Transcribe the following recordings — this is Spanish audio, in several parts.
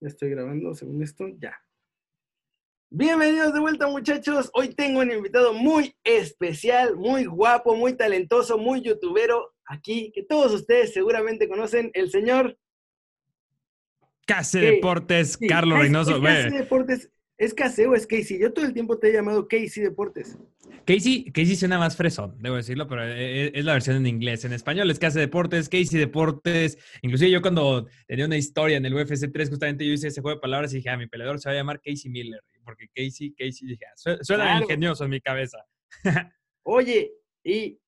Ya estoy grabando, según esto, ya. Bienvenidos de vuelta, muchachos. Hoy tengo un invitado muy especial, muy guapo, muy talentoso, muy youtubero aquí, que todos ustedes seguramente conocen, el señor Case Deportes, Carlos Reynoso. Case Deportes, ¿Es Casey o es Casey? Yo todo el tiempo te he llamado Casey Deportes. Casey, Casey suena más fresón, debo decirlo, pero e, e, es la versión en inglés. En español es Casey Deportes, Casey Deportes. Inclusive yo cuando tenía una historia en el UFC 3, justamente yo hice ese juego de palabras y dije, ah, mi peleador se va a llamar Casey Miller. Porque Casey, Casey, dije, ah, suena ingenioso en mi cabeza. Oye, ¿y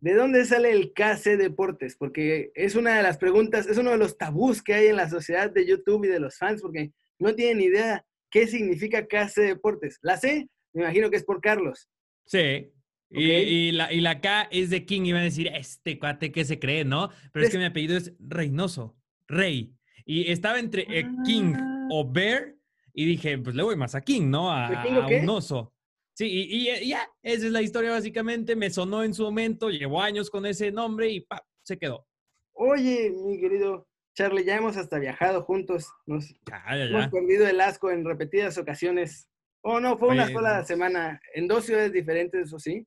de dónde sale el KC Deportes? Porque es una de las preguntas, es uno de los tabús que hay en la sociedad de YouTube y de los fans, porque no tienen idea ¿Qué significa KC Deportes? La C, me imagino que es por Carlos. Sí. Y, la, y, la, K es de King, iban a decir, este cuate que se cree, ¿no? Pero es, que mi apellido es Reynoso, Rey. Y estaba entre eh, King ah. o Bear, y dije, pues le voy más a King, ¿no? A, un oso. Sí, y, ya, esa es la historia básicamente. Me sonó en su momento, llevo años con ese nombre y pa, se quedó. Oye, mi querido Charlie, ya hemos hasta viajado juntos. Nos hemos perdido el asco en repetidas ocasiones. Oh, no, fue una sola semana, en dos ciudades diferentes, eso sí.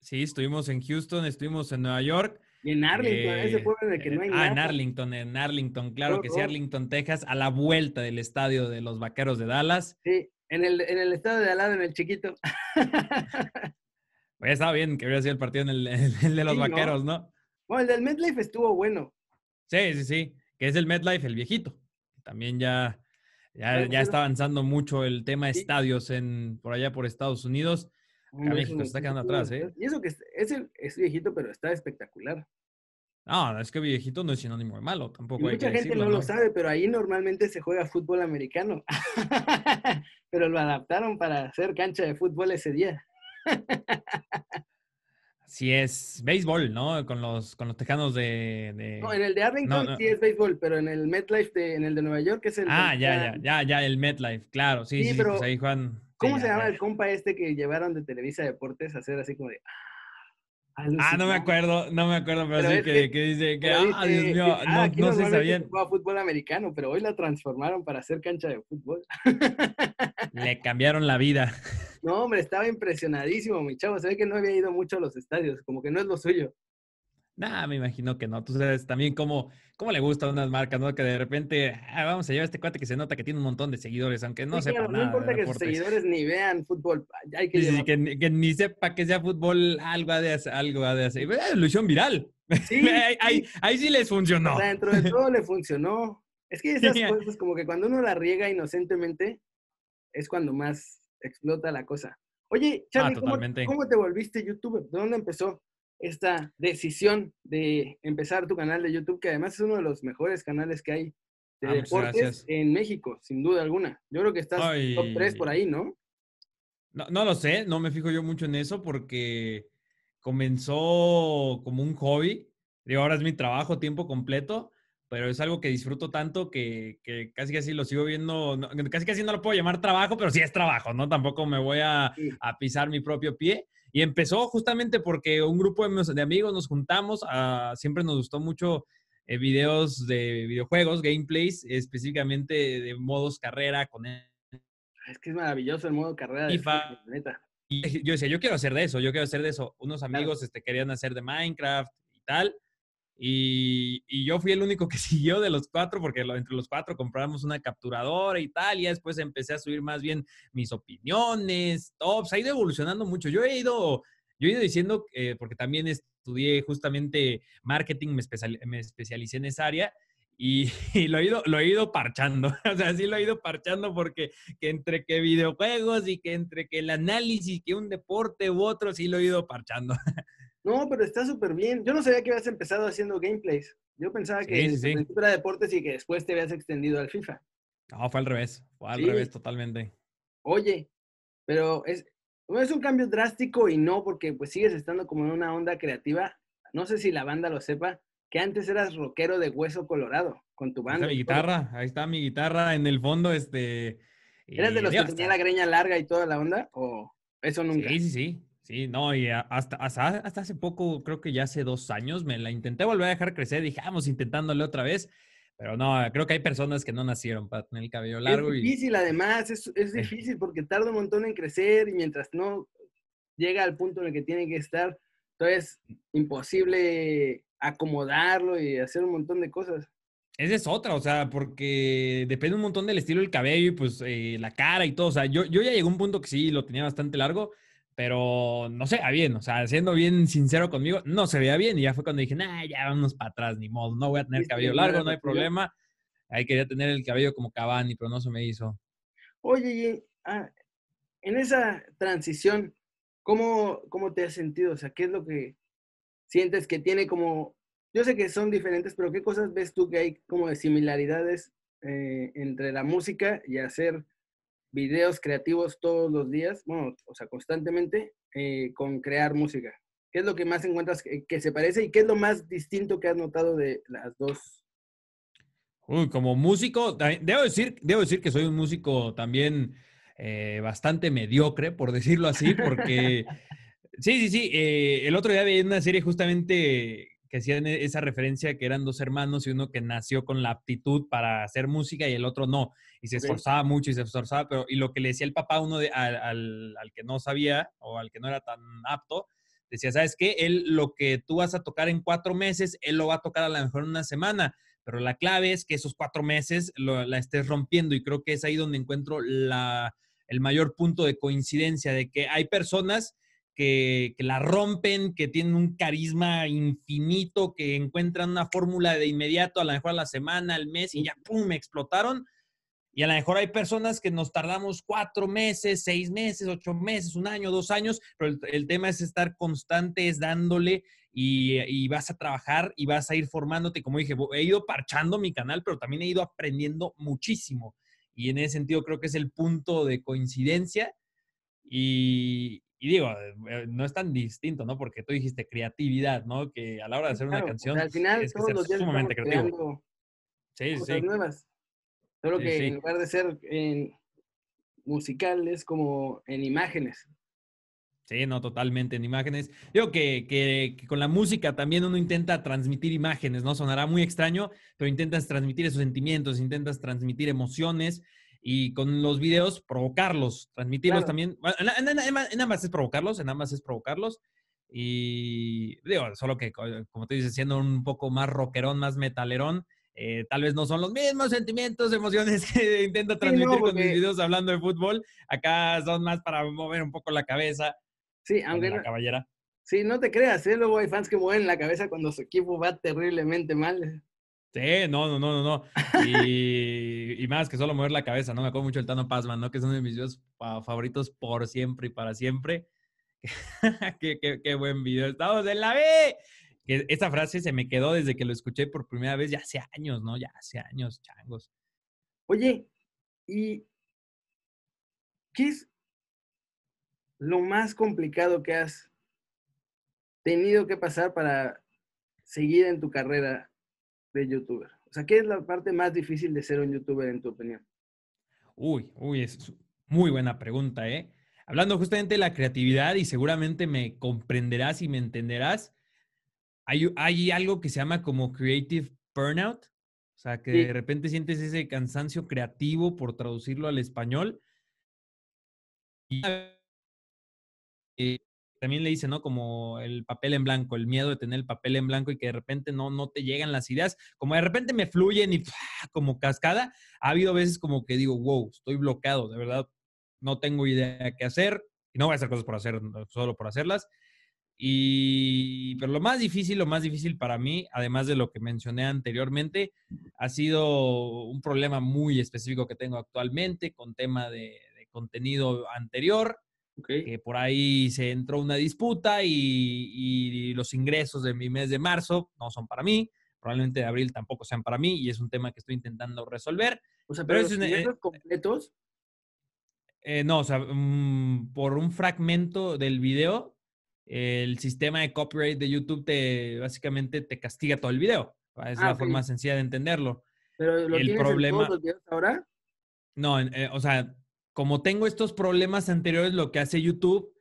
Sí, estuvimos en Houston, estuvimos en Nueva York. Y en Arlington, ese pueblo en el que no hay nada. Ah, en Arlington, en Arlington, claro que sí, Arlington, Texas, a la vuelta del estadio de los Vaqueros de Dallas. Sí, en el, en el estadio de al lado, en el chiquito. pues estaba bien que hubiera sido el partido en el, de los Vaqueros, ¿no? Bueno, el del MetLife estuvo bueno. Sí, sí, sí que es el MetLife, el viejito. También ya, ya, ya está avanzando mucho el tema de estadios en, por allá por Estados Unidos. Acá México se está quedando atrás, ¿eh? Y eso que es, es viejito, pero está espectacular. No, es que viejito no es sinónimo de malo, tampoco hay Mucha gente no, lo sabe, pero ahí normalmente se juega fútbol americano. pero lo adaptaron para hacer cancha de fútbol ese día. Sí es béisbol, ¿no? Con los, con los tejanos de, No, en el de Arlington sí es béisbol, pero en el MetLife, en el de Nueva York es el... Ah, ya, ya, ya, ya, el MetLife, claro, sí, sí, sí pero pues ahí Juan... ¿Cómo se llama el compa este que llevaron de Televisa Deportes a hacer así como de... Ah, no me acuerdo, no me acuerdo, pero, sí que, que, dice que, ah, Dios mío, ah, no, no se sabían. Jugaba fútbol americano, pero hoy la transformaron para hacer cancha de fútbol. Le cambiaron la vida. No, hombre, estaba impresionadísimo, mi chavo. Se ve que no había ido mucho a los estadios, como que no es lo suyo. Nah, me imagino que no. Tú sabes también cómo, cómo le gustan unas marcas, ¿no? Que de repente, ah, vamos a llevar a este cuate que se nota que tiene un montón de seguidores, aunque no sepa nada. No importa que sus seguidores ni vean fútbol. Hay que, sí, que, ni sepa que sea fútbol, algo ha de hacer. Algo ha de hacer. Ilusión viral. Sí, ahí, ahí, sí les funcionó. dentro de todo le funcionó. Es que esas cosas, como que cuando uno la riega inocentemente, es cuando más explota la cosa. Oye, Charlie, ¿cómo, ¿cómo, te volviste youtuber? ¿De dónde empezó? esta decisión de empezar tu canal de YouTube, que además es uno de los mejores canales que hay de ah, deportes en México, sin duda alguna. Yo creo que estás top 3 por ahí, ¿no? ¿no? No lo sé, no me fijo yo mucho en eso porque comenzó como un hobby. Digo, ahora es mi trabajo tiempo completo, pero es algo que disfruto tanto que, casi casi lo sigo viendo, casi casi no lo puedo llamar trabajo, pero sí es trabajo, ¿no? Tampoco me voy a, a pisar mi propio pie. Y empezó justamente porque un grupo de, amigos nos juntamos, siempre nos gustó mucho eh, videos de videojuegos, gameplays, específicamente de modos carrera con. Es que es maravilloso el modo carrera de FIFA. Y yo decía, yo quiero hacer de eso, yo quiero hacer de eso. Unos amigos este, querían hacer de Minecraft y tal. Y, yo fui el único que siguió de los cuatro, porque entre los cuatro compramos una capturadora y tal, y después empecé a subir más bien mis opiniones, tops, ha ido evolucionando mucho. Yo he ido, yo he ido diciendo, porque también estudié justamente marketing, me, me especialicé en esa área, y, lo, he ido, lo he ido parchando. O sea, sí lo he ido parchando porque que entre que videojuegos y que entre que el análisis, que un deporte u otro, sí lo he ido parchando. No, pero está súper bien. Yo no sabía que habías empezado haciendo gameplays. Yo pensaba que sí, era deportes y que después te habías extendido al FIFA. No, fue al revés. Fue al revés totalmente. Oye, pero es, es un cambio drástico y no, porque pues sigues estando como en una onda creativa. No sé si la banda lo sepa, que antes eras rockero de hueso colorado con tu banda. mi guitarra, ahí está mi guitarra en el fondo, este. ¿Eras de los que tenía la greña larga y toda la onda? ¿O eso nunca? Sí, sí, sí. Sí, no, y hasta, hasta, hace poco, creo que ya hace dos años, me la intenté volver a dejar crecer. Dije, vamos intentándole otra vez. Pero no, creo que hay personas que no nacieron para tener el cabello largo. Es difícil, además, es, es difícil porque tarda un montón en crecer y mientras no llega al punto en el que tiene que estar, entonces imposible acomodarlo y hacer un montón de cosas. Esa es otra, o sea, porque depende un montón del estilo del cabello y pues eh, la cara y todo. O sea, yo, yo ya llegué a un punto que sí lo tenía bastante largo, pero no se veía bien. O sea, siendo bien sincero conmigo, no se veía bien. Y ya fue cuando dije, nah, ya vámonos para atrás, ni modo, no voy a tener cabello largo, no hay problema. Ahí quería tener el cabello como Cavani, pero no se me hizo. Oye, ah, en esa transición, ¿cómo, ¿cómo te has sentido? O sea, ¿qué es lo que sientes que tiene como yo sé que son diferentes, pero ¿qué cosas ves tú que hay como de similaridades eh, entre la música y hacer videos creativos todos los días, bueno, o sea, constantemente, eh, con crear música? ¿Qué es lo que más encuentras que, se parece y qué es lo más distinto que has notado de las dos? Uy, como músico, debo decir, debo decir que soy un músico también eh, bastante mediocre, por decirlo así, porque sí, sí, sí, el otro día vi una serie justamente que hacían e, esa referencia que eran dos hermanos y uno que nació con la aptitud para hacer música y el otro no. Y se esforzaba mucho y se esforzaba, pero y lo que le decía el papá uno de, al, al, que no sabía o al que no era tan apto, decía, ¿sabes qué? Él lo que tú vas a tocar en cuatro meses, él lo va a tocar a lo mejor en una semana. Pero la clave es que esos cuatro meses la estés rompiendo y creo que es ahí donde encuentro la, el mayor punto de coincidencia de que hay personas que, la rompen, que tienen un carisma infinito, que encuentran una fórmula de inmediato, a lo mejor a la semana, al mes, y ya, ¡pum!, me explotaron. Y a lo mejor hay personas que nos tardamos cuatro meses, seis meses, ocho meses, un año, dos años, pero el, tema es estar constante, es dándole y, y, vas a trabajar y vas a ir formándote. Como dije, he ido parchando mi canal, pero también he ido aprendiendo muchísimo. Y en ese sentido creo que es el punto de coincidencia. Y, y digo, eh, no es tan distinto, ¿no? Porque tú dijiste creatividad, ¿no? Que a la hora de hacer una canción al final, es todos los días sumamente creativo. Sí, cosas sí. nuevas. Solo que en lugar de ser en musicales, como en imágenes. Sí, no, totalmente en imágenes. Digo que, que, que, con la música también uno intenta transmitir imágenes, ¿no? Sonará muy extraño, pero intentas transmitir esos sentimientos, intentas transmitir emociones y con los videos provocarlos, transmitirlos también. en, ambas es provocarlos, en ambas es provocarlos. Y digo, solo que, como te dices, siendo un poco más rockerón, más metalerón, eh, tal vez no son los mismos sentimientos, emociones que intento transmitir con mis videos hablando de fútbol. Acá son más para mover un poco la cabeza. Sí, aunque. La caballera. Sí, no te creas, ¿eh? luego hay fans que mueven la cabeza cuando su equipo va terriblemente mal. Sí, no, no, no, no, no. Y, más que solo mover la cabeza, ¿no? Me acuerdo mucho el Tano Pazman, ¿no? Que es uno de mis videos favoritos por siempre y para siempre. qué, buen video. ¡Estamos en la B! Que esta frase se me quedó desde que lo escuché por primera vez, ya hace años, ¿no? Ya hace años, changos. Oye, ¿y qué es lo más complicado que has tenido que pasar para seguir en tu carrera de youtuber? O sea, ¿qué es la parte más difícil de ser un youtuber en tu opinión? Uy, uy, es muy buena pregunta, ¿eh? Hablando justamente de la creatividad y seguramente me comprenderás y me entenderás, hay, hay algo que se llama como creative burnout, o sea, que de repente sientes ese cansancio creativo por traducirlo al español. Y eh, también le dice, ¿no? Como el papel en blanco, el miedo de tener el papel en blanco y que de repente no, no te llegan las ideas, como de repente me fluyen y como cascada, ha habido veces como que digo, wow, estoy bloqueado, de verdad, no tengo idea qué hacer y no voy a hacer cosas por hacer, solo por hacerlas. Y, pero lo más difícil, lo más difícil para mí, además de lo que mencioné anteriormente, ha sido un problema muy específico que tengo actualmente con tema de contenido anterior que por ahí se entró una disputa y, los ingresos de mi mes de marzo no son para mí, probablemente de abril tampoco sean para mí y es un tema que estoy intentando resolver. O sea, pero, los ingresos eh, completos. Eh, no, o sea, mm, por un fragmento del video, el sistema de copyright de YouTube te básicamente te castiga todo el video. Es ah, la forma sencilla de entenderlo. Pero lo el problema, todos los videos ahora. No, eh, o sea, como tengo estos problemas anteriores, lo que hace YouTube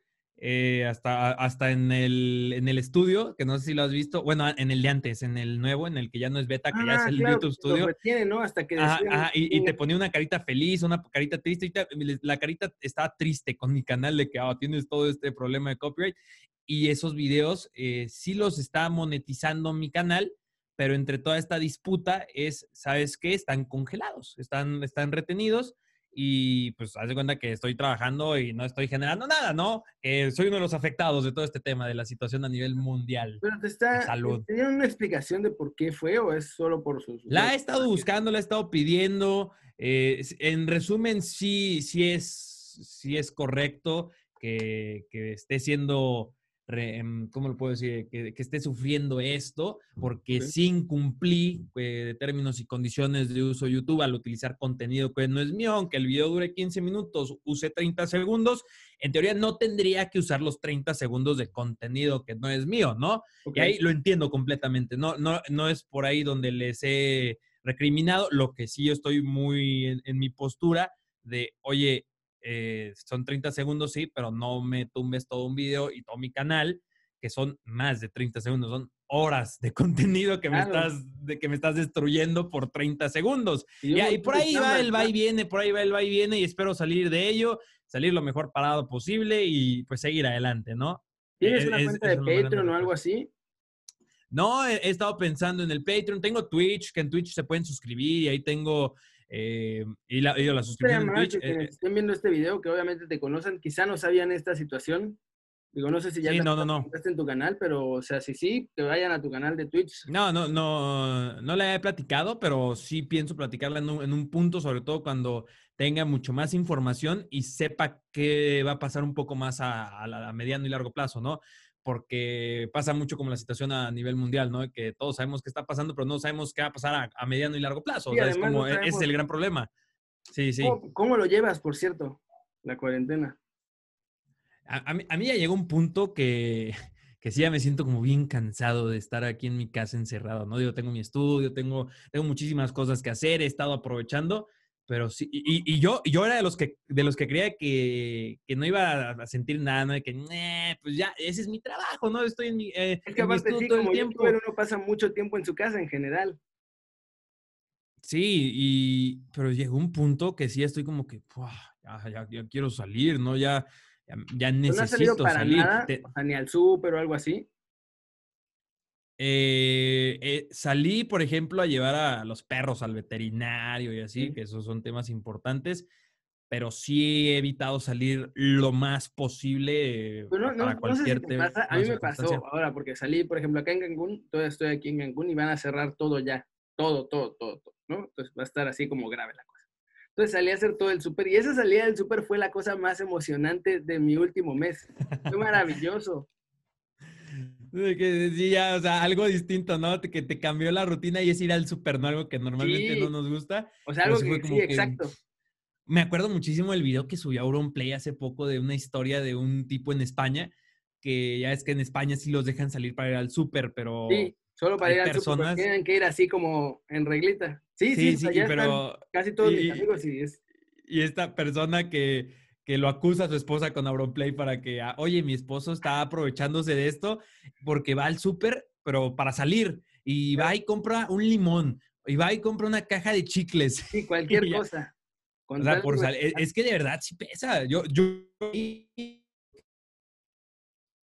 eh, hasta, hasta en, el, en el estudio, que no sé si lo has visto, bueno, en el de antes, en el nuevo, en el que ya no es beta, que ya es ah, el YouTube Studio. ¿no? Hasta que y, te ponía una carita feliz, una carita triste, y la carita estaba triste con mi canal de que oh, tienes todo este problema de copyright. Y esos videos eh, sí los está monetizando mi canal, pero entre toda esta disputa es, ¿sabes qué? Están congelados, están, están retenidos y pues haz de cuenta que estoy trabajando y no estoy generando nada, ¿no? soy uno de los afectados de todo este tema de la situación a nivel mundial. Pero te está, salud. ¿Tiene una explicación de por qué fue o es solo por sus... La he estado buscando, la he estado pidiendo. Eh, en resumen, sí, sí es, sí es correcto que, que esté siendo Em, ¿cómo lo puedo decir? Que, esté sufriendo esto, porque sin cumplir eh, términos y condiciones de uso de YouTube al utilizar contenido que no es mío, aunque el video dure 15 minutos, use 30 segundos, en teoría no tendría que usar los 30 segundos de contenido que no es mío, ¿no? Y ahí lo entiendo completamente, no, no, no es por ahí donde les he recriminado, lo que sí yo estoy muy en mi postura de, oye, eh, son 30 segundos, sí, pero no me tumbes todo un video y todo mi canal, que son más de 30 segundos, son horas de contenido que, me, estás, de, que me estás destruyendo por 30 segundos. Y, y, por ahí va el va y viene, por ahí va el va y viene y espero salir de ello, salir lo mejor parado posible y pues seguir adelante, ¿no? ¿Tienes e, una cuenta de Patreon o algo así? No, he, estado pensando en el Patreon. Tengo Twitch, que en Twitch se pueden suscribir y ahí tengo eh, y, la, y la suscripción en Twitch. Que eh, estén viendo este video, que obviamente te conocen, quizá no sabían esta situación. Digo, no sé si ya sí, no, no, no. en tu canal, pero, o sea, si sí, que vayan a tu canal de Twitch. No, no, no, no la he platicado, pero sí pienso platicarla en un, en un punto, sobre todo cuando tenga mucho más información y sepa qué va a pasar un poco más a, a mediano y largo plazo, ¿no? Porque pasa mucho como la situación a nivel mundial, ¿no? Que todos sabemos qué está pasando, pero no sabemos qué va a pasar a, mediano y largo plazo. es como, e, es el gran problema. Sí, sí. ¿Cómo, lo llevas, por cierto, la cuarentena? A, mí, ya llegó un punto que, que sí ya me siento como bien cansado de estar aquí en mi casa encerrado, ¿no? Yo tengo mi estudio, tengo, tengo muchísimas cosas que hacer, he estado aprovechando, pero sí, y, yo, yo era de los que, de los que creía que, no iba a sentir nada, ¿no? De que, pues ya, ese es mi trabajo, ¿no? Estoy en mi, eh, es que aparte sí, todo el tiempo. Pero uno pasa mucho tiempo en su casa en general. Sí, y, pero llegó un punto que sí estoy como que, ya, ya, quiero salir, ¿no? Ya, ya, necesito ¿No has salir. Nada? O sea, ni al súper o algo así. Eh, eh, salí, por ejemplo, a llevar a los perros al veterinario y así, que esos son temas importantes, pero sí he evitado salir lo más posible para cualquier tema. A mí me pasó ahora, porque salí, por ejemplo, acá en Cancún, todavía estoy aquí en Cancún y van a cerrar todo ya, todo, todo, todo, todo, ¿no? Entonces va a estar así como grave la cosa. Entonces salí a hacer todo el súper y esa salida del súper fue la cosa más emocionante de mi último mes. Fue maravilloso. Que sí, ya, o sea, algo distinto, ¿no? Que te cambió la rutina y es ir al súper, ¿no? Algo que normalmente no nos gusta. O sea, algo que, sí, exacto. Me acuerdo muchísimo del video que subió Auronplay hace poco de una historia de un tipo en España, que ya es que en España sí los dejan salir para ir al súper, pero... Sí, solo para ir al súper, tienen que ir así como en reglita. Sí, sí, sí, pero... Casi todos mis amigos y es... Y esta persona que que lo acusa a su esposa con Auronplay para que, ah, oye, mi esposo está aprovechándose de esto porque va al súper, pero para salir, y va y compra un limón, y va y compra una caja de chicles. Sí, cualquier cosa. E, es, que de verdad sí pesa. Yo, yo...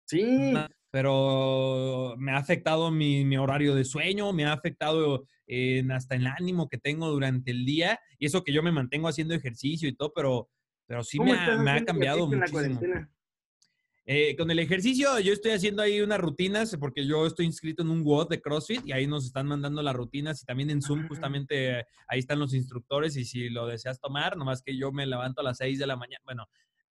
Sí. Pero me ha afectado mi, mi horario de sueño, me ha afectado en, hasta el ánimo que tengo durante el día. Y eso que yo me mantengo haciendo ejercicio y todo, pero pero sí me ha, cambiado muchísimo. Eh, con el ejercicio, yo estoy haciendo ahí unas rutinas porque yo estoy inscrito en un WOD de CrossFit y ahí nos están mandando las rutinas y también en Zoom justamente ahí están los instructores y si lo deseas tomar, nomás que yo me levanto a las 6 de la mañana. Bueno,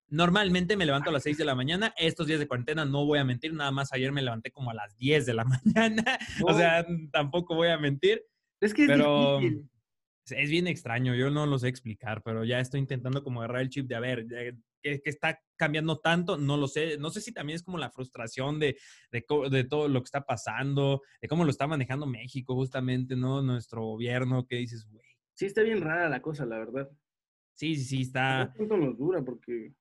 normalmente me levanto a las 6 de la mañana. Estos días de cuarentena no voy a mentir, nada más ayer me levanté como a las 10 de la mañana. O sea, tampoco voy a mentir. Es que es pero... difícil es bien extraño, yo no lo sé explicar, pero ya estoy intentando como agarrar el chip de, a ver, ¿qué, está cambiando tanto? No lo sé. No sé si también es como la frustración de, de, todo lo que está pasando, de cómo lo está manejando México justamente, ¿no? Nuestro gobierno, que dices, güey. Sí, está bien rara la cosa, la verdad. Sí, sí, sí, está... ¿Cuánto nos dura? Porque...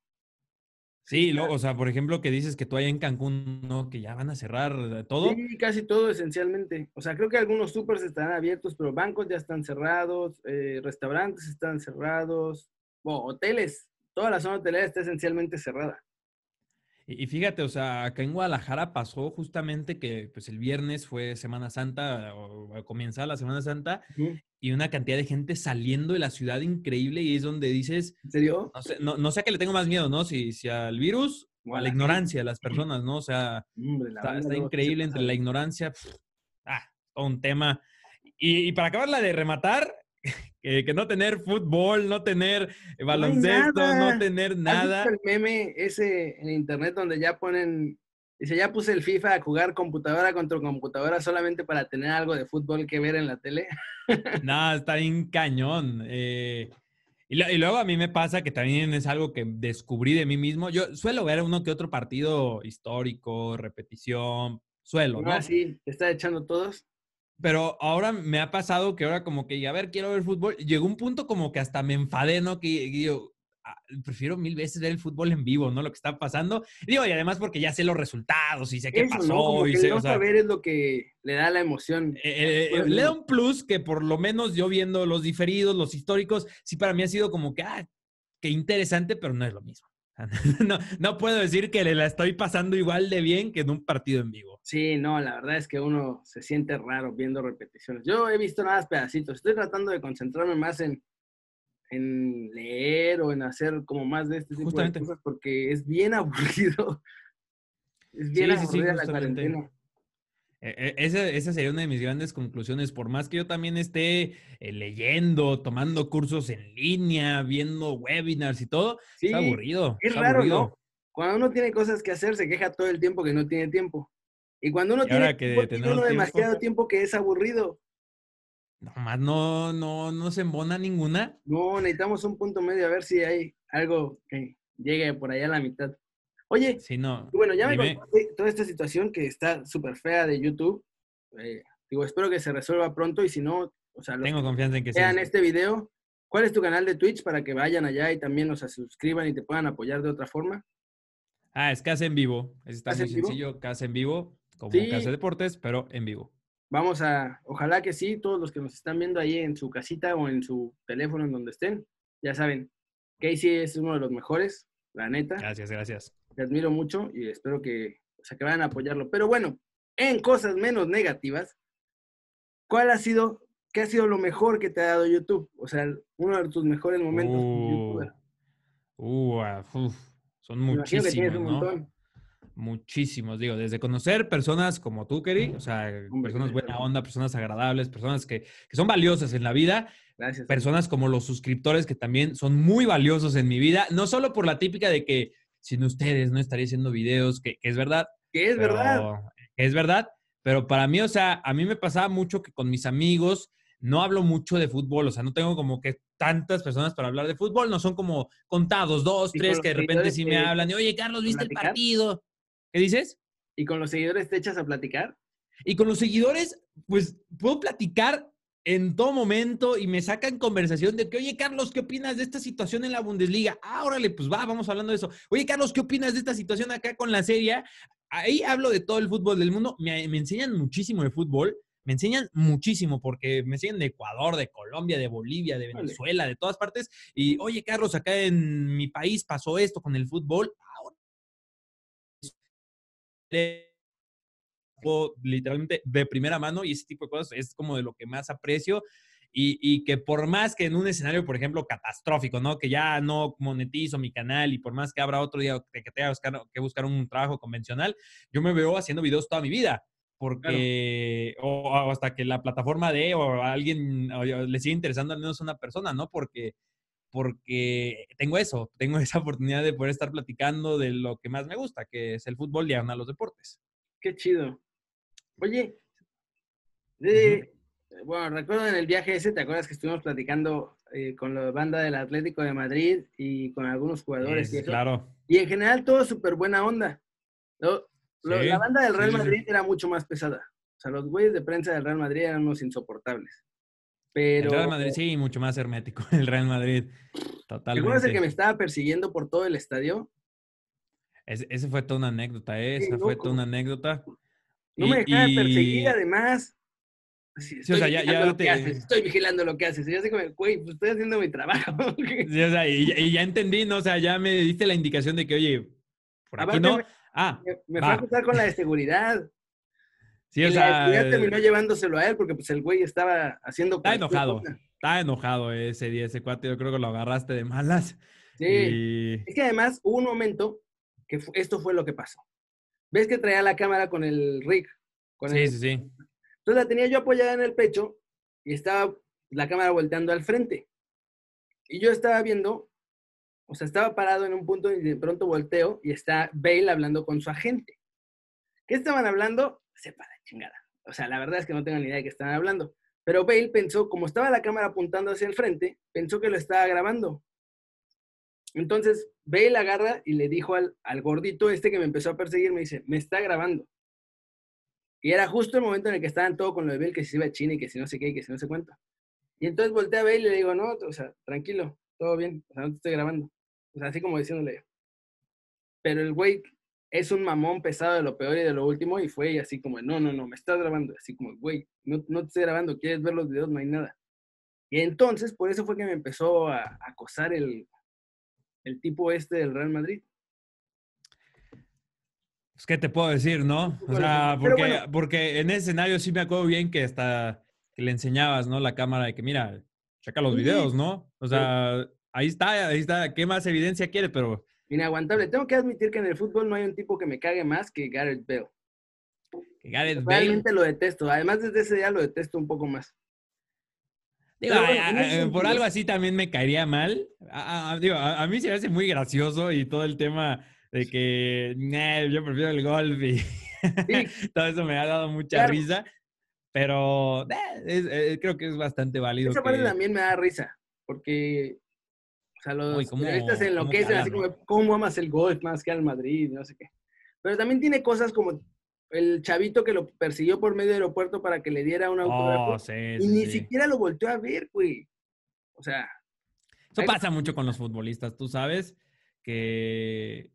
Sí, o sea, por ejemplo, que dices que tú allá en Cancún, ¿no? Que ya van a cerrar todo. Sí, casi todo esencialmente. O sea, creo que algunos supers están abiertos, pero bancos ya están cerrados, eh, restaurantes están cerrados, bueno, hoteles, toda la zona hotelera está esencialmente cerrada. Y, fíjate, o sea, acá en Guadalajara pasó justamente que pues el viernes fue Semana Santa, o, comienza la Semana Santa, y una cantidad de gente saliendo de la ciudad increíble y es donde dices... ¿En serio? No sé, no, sé a qué le tengo más miedo, ¿no? Si, si al virus o a la ignorancia de las personas, ¿no? O sea, está, increíble entre la ignorancia. ah, todo un tema. Y, y para acabarla de rematar, que, no tener fútbol, no tener baloncesto, no, tener nada. ¿Has el meme ese en internet donde ya ponen, dice, ya puse el FIFA a jugar computadora contra computadora solamente para tener algo de fútbol que ver en la tele? no, está bien cañón. Eh, y, y, luego a mí me pasa que también es algo que descubrí de mí mismo. Yo suelo ver uno que otro partido histórico, repetición, suelo, ¿no? Ah, sí, está echando todos. Pero ahora me ha pasado que ahora como que, a ver, quiero ver fútbol. Llegó un punto como que hasta me enfadé, ¿no? Que, yo ah, prefiero mil veces ver el fútbol en vivo, ¿no? Lo que está pasando. Digo, y además porque ya sé los resultados y sé qué pasó. y sé, no saber es lo que le da la emoción. Eh, eh, le da un plus que por lo menos yo viendo los diferidos, los históricos, sí para mí ha sido como que, ah, qué interesante, pero no es lo mismo. no, no puedo decir que le la estoy pasando igual de bien que en un partido en vivo. Sí, no, la verdad es que uno se siente raro viendo repeticiones. Yo he visto nada más pedacitos. Estoy tratando de concentrarme más en, en leer o en hacer como más de este tipo de cosas porque es bien aburrido. Es bien aburrida la cuarentena. E, e, esa, sería una de mis grandes conclusiones. Por más que yo también esté eh, leyendo, tomando cursos en línea, viendo webinars y todo, es aburrido. Es, raro, ¿no? Cuando uno tiene cosas que hacer, se queja todo el tiempo que no tiene tiempo. Y cuando uno tiene, que demasiado tiempo que es aburrido. Nomás no, no, no se embona ninguna. No, necesitamos un punto medio a ver si hay algo que llegue por allá a la mitad. Oye, si no, bueno, ya me contaste toda esta situación que está súper fea de YouTube. Eh, digo, espero que se resuelva pronto y si no, o sea, tengo confianza en que vean este video. ¿Cuál es tu canal de Twitch para que vayan allá y también nos suscriban y te puedan apoyar de otra forma? Ah, es Casa en Vivo. Está muy sencillo, Casa en Vivo como Casa de Deportes, pero en vivo. Vamos a, ojalá que sí, todos los que nos están viendo ahí en su casita o en su teléfono, en donde estén, ya saben, Casey es uno de los mejores, la neta. Gracias, gracias. Te admiro mucho y espero que, o sea, que vayan a apoyarlo. Pero bueno, en cosas menos negativas, ¿cuál ha sido, qué ha sido lo mejor que te ha dado YouTube? O sea, uno de tus mejores momentos como youtuber. Uh, ah, son muchísimos, ¿no? Muchísimos, digo, desde conocer personas como tú, Keri, o sea, personas buena onda, personas agradables, personas que, son valiosas en la vida, Gracias. personas como los suscriptores que también son muy valiosos en mi vida, no solo por la típica de que sin ustedes no estaría haciendo videos, que, es verdad. Que es verdad. Es verdad, pero para mí, o sea, a mí me pasaba mucho que con mis amigos no hablo mucho de fútbol, o sea, no tengo como que tantas personas para hablar de fútbol, no son como contados, dos, tres, que de repente sí me hablan, y, oye, Carlos, ¿viste el partido? ¿Qué dices? ¿Y con los seguidores te echas a platicar? Y con los seguidores, pues puedo platicar en todo momento y me sacan conversación de que, oye, Carlos, ¿qué opinas de esta situación en la Bundesliga? Ah, órale, pues va, vamos hablando de eso. Oye, Carlos, ¿qué opinas de esta situación acá con la serie? Ahí hablo de todo el fútbol del mundo. Me, me enseñan muchísimo de fútbol. Me enseñan muchísimo porque me enseñan de Ecuador, de Colombia, de Bolivia, de Venezuela, de todas partes. Y, oye, Carlos, acá en mi país pasó esto con el fútbol literalmente de primera mano y ese tipo de cosas es como de lo que más aprecio. Y, que por más que en un escenario, por ejemplo, catastrófico, ¿no? Que ya no monetizo mi canal y por más que habrá otro día que tenga que buscar un trabajo convencional, yo me veo haciendo videos toda mi vida. Porque, o, hasta que la plataforma de, o alguien le siga interesando al menos a una persona, ¿no? Porque porque tengo eso, tengo esa oportunidad de poder estar platicando de lo que más me gusta, que es el fútbol y a los deportes. Qué chido. Oye, bueno, recuerdo en el viaje ese, ¿te acuerdas que estuvimos platicando eh, con la banda del Atlético de Madrid y con algunos jugadores? y Claro. Y en general todo súper buena onda. la banda del Real Madrid era mucho más pesada. O sea, los güeyes de prensa del Real Madrid eran unos insoportables. Pero... El Real Madrid, sí, mucho más hermético. El Real Madrid, totalmente. ¿Recuerdas el que me estaba persiguiendo por todo el estadio? ese fue toda una anécdota, ¿eh? esa fue toda una anécdota. No me dejaba de perseguir, además. Sí, estoy, o sea, ya, ya te... estoy vigilando lo que haces. Y yo güey, pues estoy haciendo mi trabajo. sí, o sea, y, ya entendí, ¿no? O sea, ya me diste la indicación de que, oye, por aquí no. ah, me, fue a acusar con la de seguridad. Sí, o sea. Ya terminó llevándoselo a él porque pues el güey estaba haciendo. Está enojado. Está enojado ese día, ese cuate. Yo creo que lo agarraste de malas. Sí. Es que además hubo un momento que esto fue lo que pasó. ¿Ves que traía la cámara con el rig? sí, sí, sí. Entonces la tenía yo apoyada en el pecho y estaba la cámara volteando al frente. Y yo estaba viendo, o sea, estaba parado en un punto y de pronto volteo y está Bale hablando con su agente. ¿Qué estaban hablando? Sepa de chingada. O sea, la verdad es que no tengo ni idea de qué estaban hablando. Pero Bale pensó, como estaba la cámara apuntando hacia el frente, pensó que lo estaba grabando. Entonces, Bale agarra y le dijo al, al gordito este que me empezó a perseguir, me dice, me está grabando. Y era justo el momento en el que estaban todo con lo de Bale, que se iba a China y que si no sé qué, y que si no se cuenta. Y entonces volteé a Bale y le digo, no, o sea, tranquilo, todo bien, o sea, no te estoy grabando. O sea, así como diciéndole. Pero el güey es un mamón pesado de lo peor y de lo último y fue así como, no, no, no, me estás grabando. Así como, güey, no, no te estoy grabando, quieres ver los videos, no hay nada. Y entonces, por eso fue que me empezó a acosar el, el tipo este del Real Madrid. Pues, ¿qué te puedo decir, no? O sea, porque, porque en ese escenario sí me acuerdo bien que hasta que le enseñabas, ¿no? La cámara de que, mira, checa los videos, ¿no? O sea, ahí está, ahí está. ¿Qué más evidencia quiere? Pero... Inaguantable. Tengo que admitir que en el fútbol no hay un tipo que me cague más que Gareth Bale. Que Gareth Bale. Realmente lo detesto. Además, desde ese día lo detesto un poco más. Digo, por algo así también me caería mal. A, digo, a, mí se me hace muy gracioso y todo el tema de que yo prefiero el golf y todo eso me ha dado mucha risa. Pero eh, eh, creo que es bastante válido. Esa parte también me da risa, porque sea, los periodistas se enloquecen así como, ¿cómo amas el golf más que al Madrid? No sé qué. Pero también tiene cosas como el chavito que lo persiguió por medio del aeropuerto para que le diera un autógrafo. Oh, y ni siquiera lo volteó a ver, güey. O sea. Eso pasa mucho con los futbolistas, tú sabes que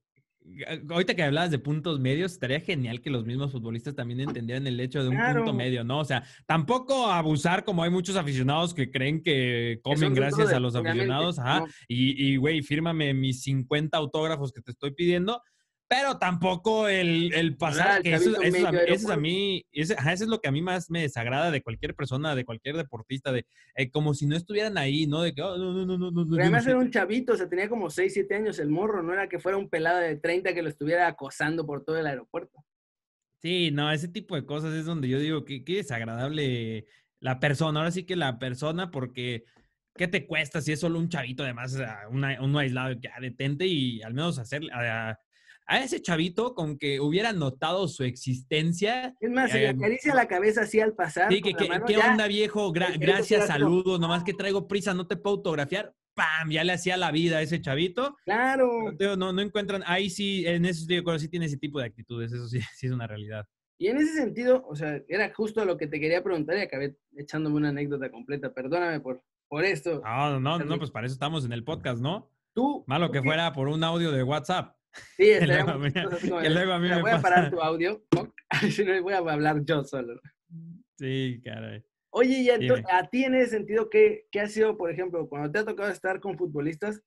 ahorita que hablabas de puntos medios, estaría genial que los mismos futbolistas también entendieran el hecho de un punto medio, ¿no? O sea, tampoco abusar como hay muchos aficionados que creen que comen gracias a los aficionados, ajá, y, güey, fírmame mis 50 autógrafos que te estoy pidiendo, pero tampoco el, el pasar, que eso, eso, es a mí, eso, es lo que a mí más me desagrada de cualquier persona, de cualquier deportista, de eh, como si no estuvieran ahí, ¿no? De que, oh, no, no, no, no. además era un chavito, o sea, tenía como 6, 7 años el morro, no era que fuera un pelado de 30 que lo estuviera acosando por todo el aeropuerto. Sí, no, ese tipo de cosas es donde yo digo que qué desagradable la persona, ahora sí que la persona, porque ¿qué te cuesta si es solo un chavito, además, uno aislado, ya detente y al menos hacer, a ese chavito con que hubiera notado su existencia. Es más, se le eh, acaricia la cabeza así al pasar. Sí, que, ¿qué onda, viejo? gracias, saludos, nomás que traigo prisa, no te puedo autografiar. ¡Pam! Ya le hacía la vida a ese chavito. Claro. No, no encuentran, ahí sí, en eso sí, sí tiene ese tipo de actitudes, eso sí, sí es una realidad. Y en ese sentido, o sea, era justo lo que te quería preguntar y acabé echándome una anécdota completa. Perdóname por, por esto. No, no, no, pues para eso estamos en el podcast, ¿no? Tú. Malo que fuera por un audio de WhatsApp. Sí, luego, a mí me voy a parar tu audio, si no voy a hablar yo solo. Sí, caray. Oye, y a ti en ese sentido, ¿qué, ¿qué ha sido, por ejemplo, cuando te ha tocado estar con futbolistas,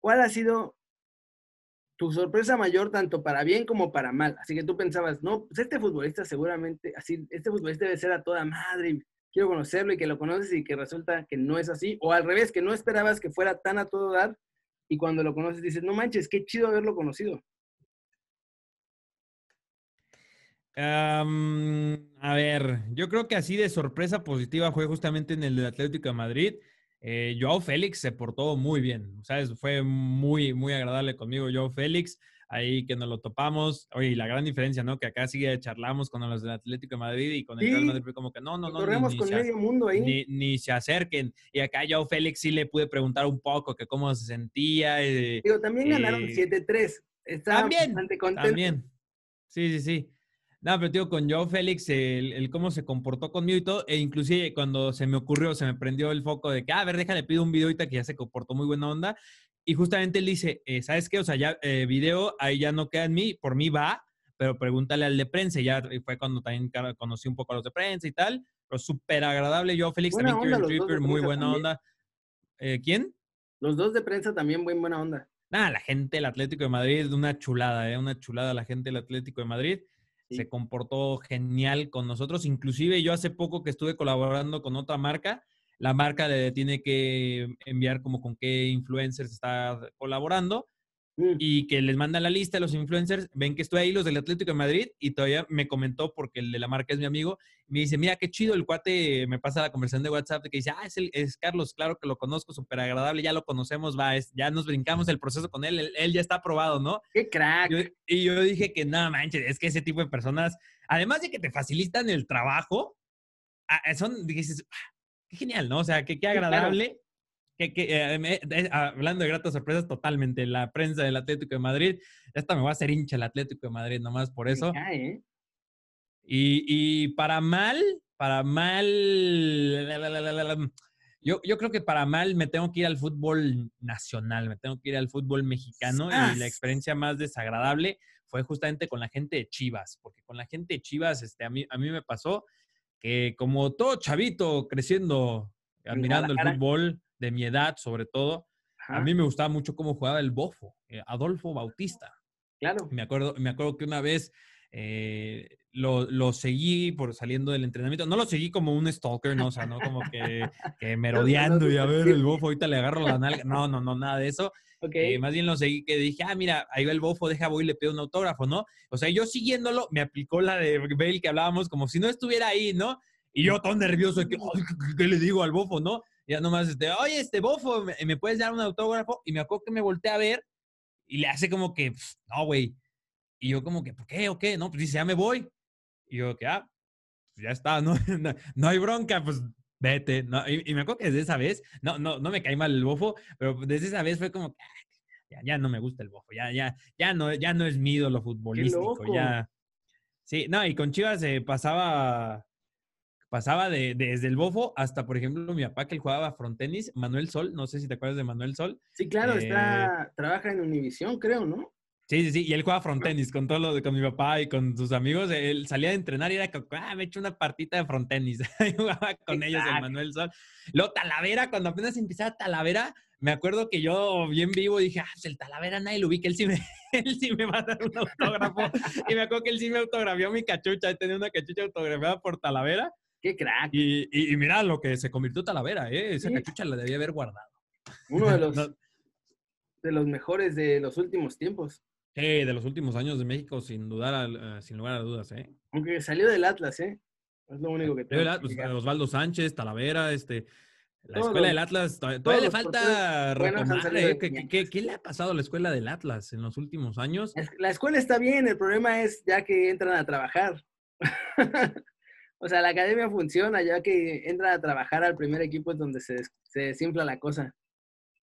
cuál ha sido tu sorpresa mayor tanto para bien como para mal? Así que tú pensabas, no, pues este futbolista seguramente, así, este futbolista debe ser a toda madre, quiero conocerlo y que lo conoces y que resulta que no es así, o al revés, que no esperabas que fuera tan a todo dar y cuando lo conoces dices, no manches, qué chido haberlo conocido. a ver, yo creo que así de sorpresa positiva fue justamente en el Atlético de Madrid. Eh, Joao Félix se portó muy bien, ¿sabes? Fue muy, muy agradable conmigo Joao Félix ahí que nos lo topamos. Oye, la gran diferencia, ¿no? Que acá sigue charlamos con los del Atlético de Madrid y con el Real Madrid, como que no, no, no. Corremos con medio mundo ahí. Ni, se acerquen. Y acá yo, Félix, sí le pude preguntar un poco que cómo se sentía. Eh, Digo, también ganaron 7-3. Eh, Estaba también, bastante contento. También. Sí, sí, sí. No, pero digo, con Joe Félix, el, cómo se comportó conmigo y todo, e inclusive cuando se me ocurrió, se me prendió el foco de que, ah, a ver, déjale, pido un video ahorita que ya se comportó muy buena onda, y justamente él dice, eh, ¿sabes qué? O sea, ya eh, video ahí ya no queda en mí, por mí va, pero pregúntale al de prensa. ya fue cuando también conocí un poco a los de prensa y tal. Pero súper agradable. Yo, Félix, también Tripper, muy buena onda. Eh, ¿Quién? Los dos de prensa también, muy buena onda. Nada, la gente del Atlético de Madrid, una chulada, ¿eh? Una chulada la gente del Atlético de Madrid. Se comportó genial con nosotros. Inclusive yo hace poco que estuve colaborando con otra marca, la marca le tiene que enviar como con qué influencers está colaborando Mm. y que les manda la lista de los influencers, ven que estoy ahí los del Atlético de Madrid y todavía me comentó porque el de la marca es mi amigo, me dice, mira qué chido el cuate, me pasa la conversación de WhatsApp que dice, ah, es, el, es Carlos, claro que lo conozco, súper agradable, ya lo conocemos, va, ya nos brincamos el proceso con él, él, ya está aprobado, ¿no? ¡Qué crack! y yo dije que no manches, es que ese tipo de personas, además de que te facilitan el trabajo, son, dices, ah, qué genial, ¿no? O sea, que qué agradable que, eh, hablando de gratas sorpresas, totalmente. La prensa del Atlético de Madrid, esta me va a hacer hincha el Atlético de Madrid, nomás por eso. ¿eh? y, y, para mal, para mal, yo, yo creo que para mal me tengo que ir al fútbol nacional, me tengo que ir al fútbol mexicano y la experiencia más desagradable fue justamente con la gente de Chivas, porque con la gente de Chivas, este, a, mí, a mí me pasó que como todo chavito creciendo, admirando el fútbol, de mi edad sobre todo, a mí me gustaba mucho cómo jugaba el bofo, eh, Adolfo Bautista. Claro. Me acuerdo, me acuerdo que una vez eh, lo, seguí por saliendo del entrenamiento. No lo seguí como un stalker, ¿no? O sea, no como que, que merodeando y a ver el bofo, ahorita le agarro la nalga. No, no, no, nada de eso. Okay. Eh, más bien lo seguí que dije, ah, mira, ahí va el bofo, deja, voy y le pido un autógrafo, ¿no? O sea, yo siguiéndolo, me aplicó la de Bale que hablábamos, como si no estuviera ahí, ¿no? Y yo todo nervioso, que, ¿qué le digo al bofo, no? ya nomás, este, oye, este bofo, ¿me, puedes dar un autógrafo? Y me acuerdo que me volteé a ver y le hace como que, no, güey. Y yo como que, ¿por qué o qué? No, pues dice, ya me voy. Y yo que, ah, pues ya está, ¿no? no, hay bronca, pues vete. No, y, me acuerdo que desde esa vez, no, no, no me caí mal el bofo, pero desde esa vez fue como ah, ya, ya no me gusta el bofo, ya, ya, ya no, ya no es mi lo futbolístico, ya. Sí, no, y con Chivas se pasaba pasaba de, desde el bofo hasta, por ejemplo, mi papá que él jugaba frontenis, Manuel Sol, no sé si te acuerdas de Manuel Sol. Sí, claro, está, eh, trabaja en Univisión, creo, ¿no? Sí, sí, sí, y él juega frontenis con todo lo, con mi papá y con sus amigos. Él salía de entrenar y era como, ah, me he hecho una partita de frontenis. jugaba con ellos el Manuel Sol. Luego Talavera, cuando apenas empezaba Talavera, me acuerdo que yo bien vivo dije, ah, pues el Talavera nadie lo vi, que él sí me, él sí me va a dar un autógrafo. y me acuerdo que él sí me autografió mi cachucha, tenía una cachucha autografiada por Talavera. ¡Qué crack! Y, y, mira lo que se convirtió Talavera, ¿eh? Esa cachucha la debía haber guardado. Uno de los, de los mejores de los últimos tiempos. Sí, de los últimos años de México, sin dudar, eh, sin lugar a dudas, ¿eh? Aunque salió del Atlas, ¿eh? Es lo único que tengo. Pues, Osvaldo Sánchez, Talavera, este... La escuela del Atlas, todavía le falta retomar, ¿eh? ¿Qué, qué, le ha pasado a la escuela del Atlas en los últimos años? La escuela está bien, el problema es ya que entran a trabajar. O sea, la academia funciona ya que entra a trabajar al primer equipo es donde se, se desinfla la cosa.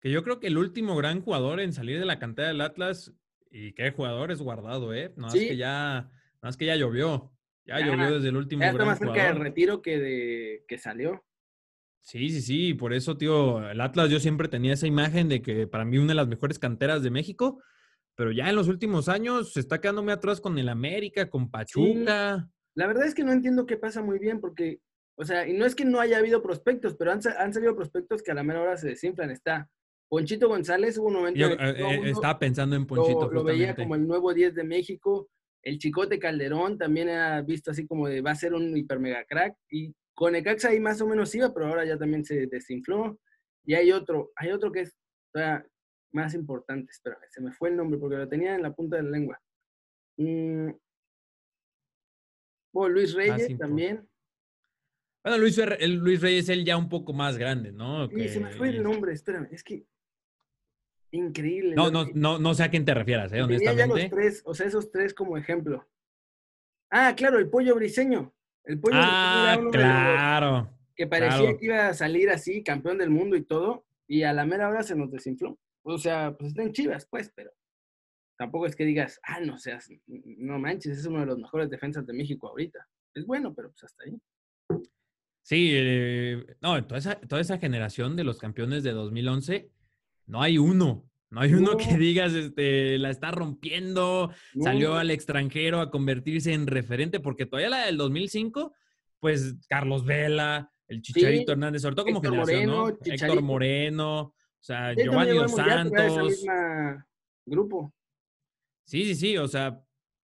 Que yo creo que el último gran jugador en salir de la cantera del Atlas, y qué jugador es guardado, ¿eh? No es que ya, no es que ya llovió. Ya, llovió desde el último ya está más cerca del retiro que de que salió. Sí, sí, sí. Por eso, tío, el Atlas yo siempre tenía esa imagen de que para mí una de las mejores canteras de México, pero ya en los últimos años se está quedando muy atrás con el América, con Pachuca. La verdad es que no entiendo qué pasa muy bien, porque, o sea, y no es que no haya habido prospectos, pero han, salido prospectos que a la menor hora se desinflan. Está Ponchito González, hubo un momento. Yo eh, estaba pensando en Ponchito. Lo, lo, veía como el nuevo 10 de México. El Chicote Calderón también ha visto así como de va a ser un hiper mega crack. Y con Ecaxa ahí más o menos iba, pero ahora ya también se desinfló. Y hay otro, hay otro que es más importante. Espérame, se me fue el nombre porque lo tenía en la punta de la lengua. Mm, bueno, Luis Reyes también. Bueno, Luis, el Luis Reyes, él ya un poco más grande, ¿no? Sí, se me fue el nombre, espérame, es que increíble. No, no, no, no sé a quién te refieras, ¿eh? Honestamente. Ya los tres, o sea, esos tres como ejemplo. Ah, claro, el pollo briseño. El pollo ah, claro. que parecía que iba a salir así, campeón del mundo y todo, y a la mera hora se nos desinfló. O sea, pues está en Chivas, pues, pero tampoco es que digas, ah, no seas, no manches, es uno de los mejores defensas de México ahorita. Es bueno, pero pues hasta ahí. Sí, eh, no, toda esa, toda esa generación de los campeones de 2011, no hay uno, No hay uno que digas, este, la está rompiendo, salió al extranjero a convertirse en referente, porque todavía la del 2005, pues Carlos Vela, el Chicharito Hernández, sobre todo como generación, ¿no? Héctor Moreno, o sea, Giovanni Dos Santos. grupo. Sí, sí, sí, o sea,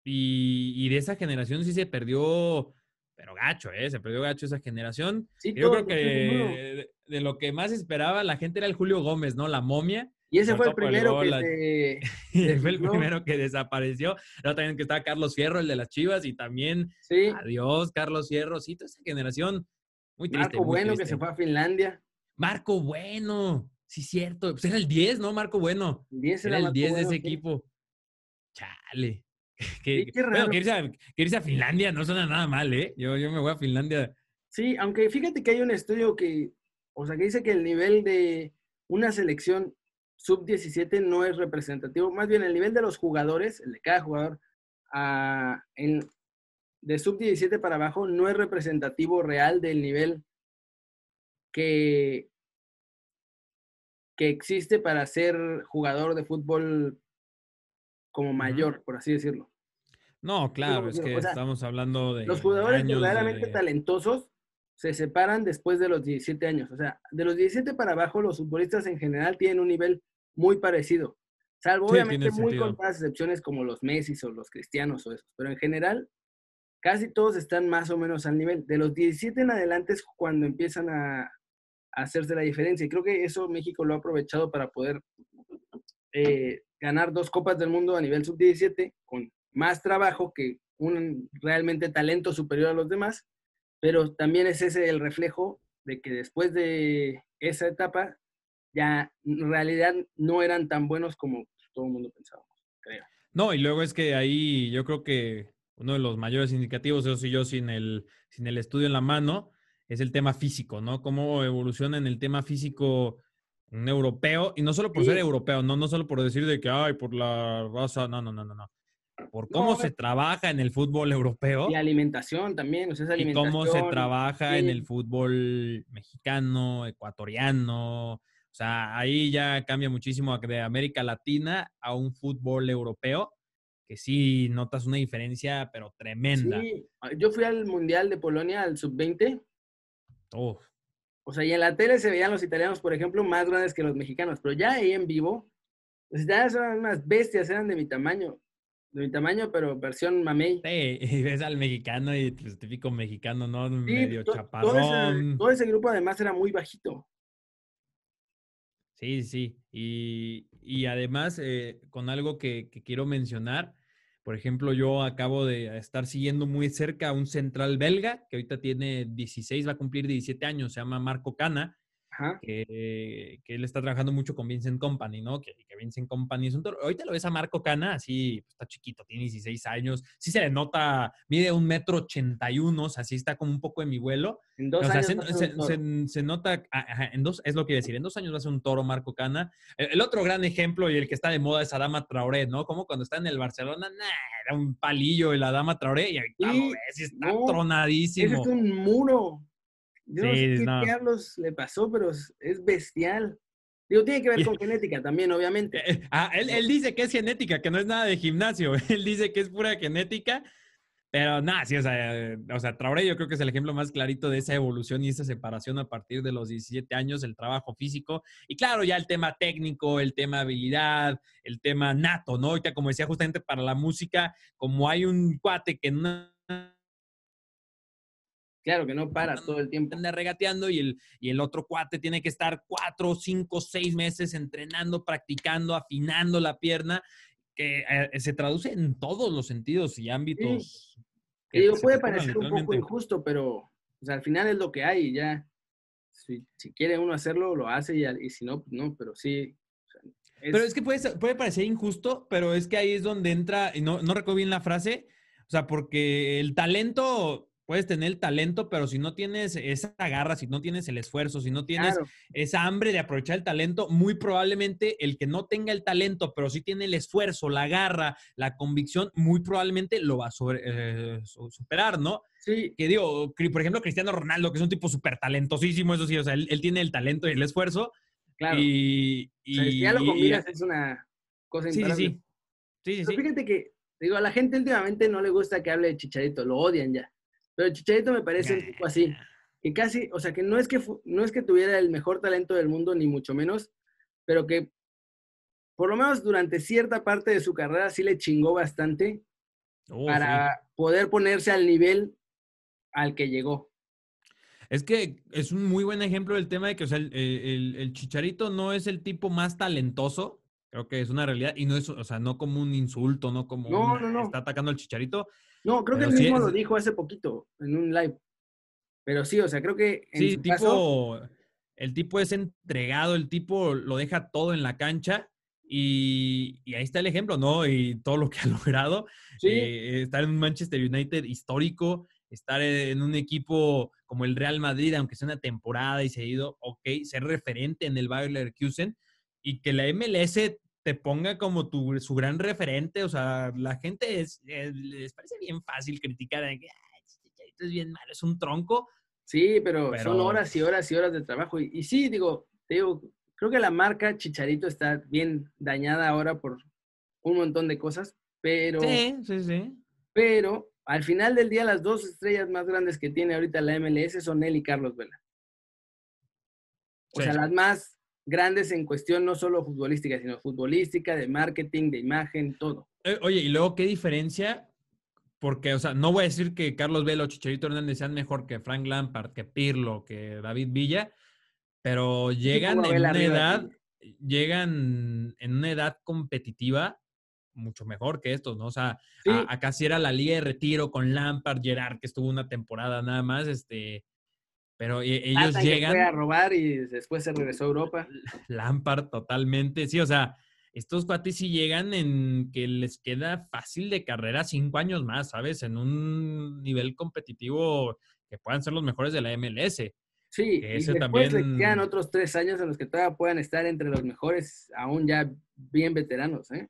y, de esa generación sí se perdió, pero gacho, ¿eh? Se perdió gacho esa generación. Yo creo que de, lo que más esperaba la gente era el Julio Gómez, ¿no? La momia. Y ese fue el primero que fue el primero que desapareció. Pero también que estaba Carlos Fierro, el de las Chivas, y también, adiós, Carlos Fierro. Sí, toda esa generación muy triste. Marco Bueno, que se fue a Finlandia. Marco Bueno, sí, cierto. Pues era el 10, ¿no? Marco Bueno. era, el 10 de ese equipo. Chale. Que, bueno, que irse, a, Finlandia no suena nada mal, ¿eh? Yo, yo me voy a Finlandia. Sí, aunque fíjate que hay un estudio que, o sea, que dice que el nivel de una selección sub-17 no es representativo, más bien el nivel de los jugadores, el de cada jugador, ah, en, de sub-17 para abajo no es representativo real del nivel que, que existe para ser jugador de fútbol como mayor, por así decirlo. No, claro, es que estamos hablando de. Los jugadores verdaderamente talentosos se separan después de los 17 años. O sea, de los 17 para abajo, los futbolistas en general tienen un nivel muy parecido. Salvo obviamente muy contadas excepciones como los Messi o los Cristianos o esos. Pero en general, casi todos están más o menos al nivel. De los 17 en adelante es cuando empiezan a, hacerse la diferencia. Y creo que eso México lo ha aprovechado para poder eh, ganar dos Copas del Mundo a nivel sub-17 con más trabajo que un realmente talento superior a los demás. Pero también es ese el reflejo de que después de esa etapa ya en realidad no eran tan buenos como todo el mundo pensaba, creo. No, y luego es que ahí yo creo que uno de los mayores indicativos, eso sí yo sin el, sin el estudio en la mano, es el tema físico, ¿no? Cómo evoluciona en el tema físico un europeo, y no solo por ser europeo, no, no solo por decir de que, ay, por la raza, no, no, no, no, no. Por cómo se trabaja en el fútbol europeo. Y alimentación también, o sea, esa alimentación. Y cómo se trabaja en el fútbol mexicano, ecuatoriano, o sea, ahí ya cambia muchísimo de América Latina a un fútbol europeo, que sí notas una diferencia, pero tremenda. Sí, ah, yo fui al Mundial de Polonia, al Sub-20. O sea, y en la tele se veían los italianos, por ejemplo, más grandes que los mexicanos, pero ya ahí en vivo, los italianos eran unas bestias, eran de mi tamaño. De mi tamaño, pero versión mamey. Sí, y ves al mexicano y pues, típico mexicano, ¿no? Medio chaparrón. Todo todo ese grupo además era muy bajito. Sí, sí. Y, además, eh, con algo que, quiero mencionar, por ejemplo, yo acabo de estar siguiendo muy cerca a un central belga que ahorita tiene 16, va a cumplir 17 años, se llama Marco Cana que, él está trabajando mucho con Vincent Company, ¿no? Que, Vincent Company es un toro. Ahorita lo ves a Marco Cana, así pues, está chiquito, tiene 16 años, sí se le nota, mide un metro 81, o sea, sí está como un poco de mi vuelo. En dos años se, nota, en dos, es lo que decir, en dos años va a ser un toro Marco Cana. El, otro gran ejemplo y el que está de moda es Adama Traoré, ¿no? Como cuando está en el Barcelona, era un palillo el Adama Traoré y ahorita sí, está tronadísimo. es un muro. Yo no sé qué diablos le pasó, pero es, bestial. Digo, tiene que ver con genética también, obviamente. Eh, eh, ah, él, dice que es genética, que no es nada de gimnasio. Él dice que es pura genética, pero nada, sí, o sea, o sea, Traoré yo creo que es el ejemplo más clarito de esa evolución y esa separación a partir de los 17 años, el trabajo físico. Y claro, ya el tema técnico, el tema habilidad, el tema nato, ¿no? Ahorita, como decía justamente para la música, como hay un cuate que una Claro, que no para todo el tiempo. Anda regateando y el, y el otro cuate tiene que estar cuatro, cinco, seis meses entrenando, practicando, afinando la pierna, que eh, se traduce en todos los sentidos y ámbitos. Sí. puede parecer un poco injusto, pero al final es lo que hay y ya. Si, quiere uno hacerlo, lo hace y, si no, pues no, pero sí. Pero es que puede, puede parecer injusto, pero es que ahí es donde entra, y no, no recuerdo bien la frase, o sea, porque el talento puedes tener el talento, pero si no tienes esa garra, si no tienes el esfuerzo, si no tienes esa hambre de aprovechar el talento, muy probablemente el que no tenga el talento, pero sí tiene el esfuerzo, la garra, la convicción, muy probablemente lo va a eh, superar, ¿no? Sí. Que digo, por ejemplo, Cristiano Ronaldo, que es un tipo súper talentosísimo, eso sí, o sea, él, tiene el talento y el esfuerzo, Claro. Y, si ya lo combinas es una cosa sí, sí, sí, sí, sí, Fíjate que, digo, a la gente últimamente no le gusta que hable de Chicharito, lo odian ya. Pero Chicharito me parece un tipo así, que casi, o sea, que no es que, no es que tuviera el mejor talento del mundo, ni mucho menos, pero que por lo menos durante cierta parte de su carrera sí le chingó bastante oh, para poder ponerse al nivel al que llegó. Es que es un muy buen ejemplo del tema de que, o sea, el, Chicharito no es el tipo más talentoso, creo que es una realidad, y no es, o sea, no como un insulto, no como no, no, no. está atacando al Chicharito. No, creo que él mismo lo dijo hace poquito en un live. Pero sí, o sea, creo que en sí, tipo, el tipo es entregado, el tipo lo deja todo en la cancha y, ahí está el ejemplo, ¿no? Y todo lo que ha logrado. Eh, estar en un Manchester United histórico, estar en un equipo como el Real Madrid, aunque sea una temporada y se ha ido, ok, ser referente en el Bayer Leverkusen y que la MLS te ponga como tu, su gran referente, o sea, la gente es, les parece bien fácil criticar, que es bien malo, es un tronco. Sí, pero, son horas y horas y horas de trabajo. Y, y sí, digo, te digo, creo que la marca Chicharito está bien dañada ahora por un montón de cosas, pero... Sí, sí, sí. Pero al final del día, las dos estrellas más grandes que tiene ahorita la MLS son él y Carlos Vela. O sea, las más grandes en cuestión no solo futbolística, sino futbolística, de marketing, de imagen, todo. Eh, oye, y luego, ¿qué diferencia? Porque, o sea, no voy a decir que Carlos Vela o Chicharito Hernández sean mejor que Frank Lampard, que Pirlo, que David Villa, pero llegan en una edad, llegan en una edad competitiva mucho mejor que estos, ¿no? O sea, acá sí era la liga de retiro con Lampard, Gerard, que estuvo una temporada nada más, este, pero e, ellos llegan... fue a robar y después se regresó a Europa. Lampard totalmente, sí, o sea, estos cuates sí llegan en que les queda fácil de carrera cinco años más, ¿sabes? En un nivel competitivo que puedan ser los mejores de la MLS. Sí, y después también... le quedan otros tres años en los que todavía puedan estar entre los mejores, aún ya bien veteranos, ¿eh?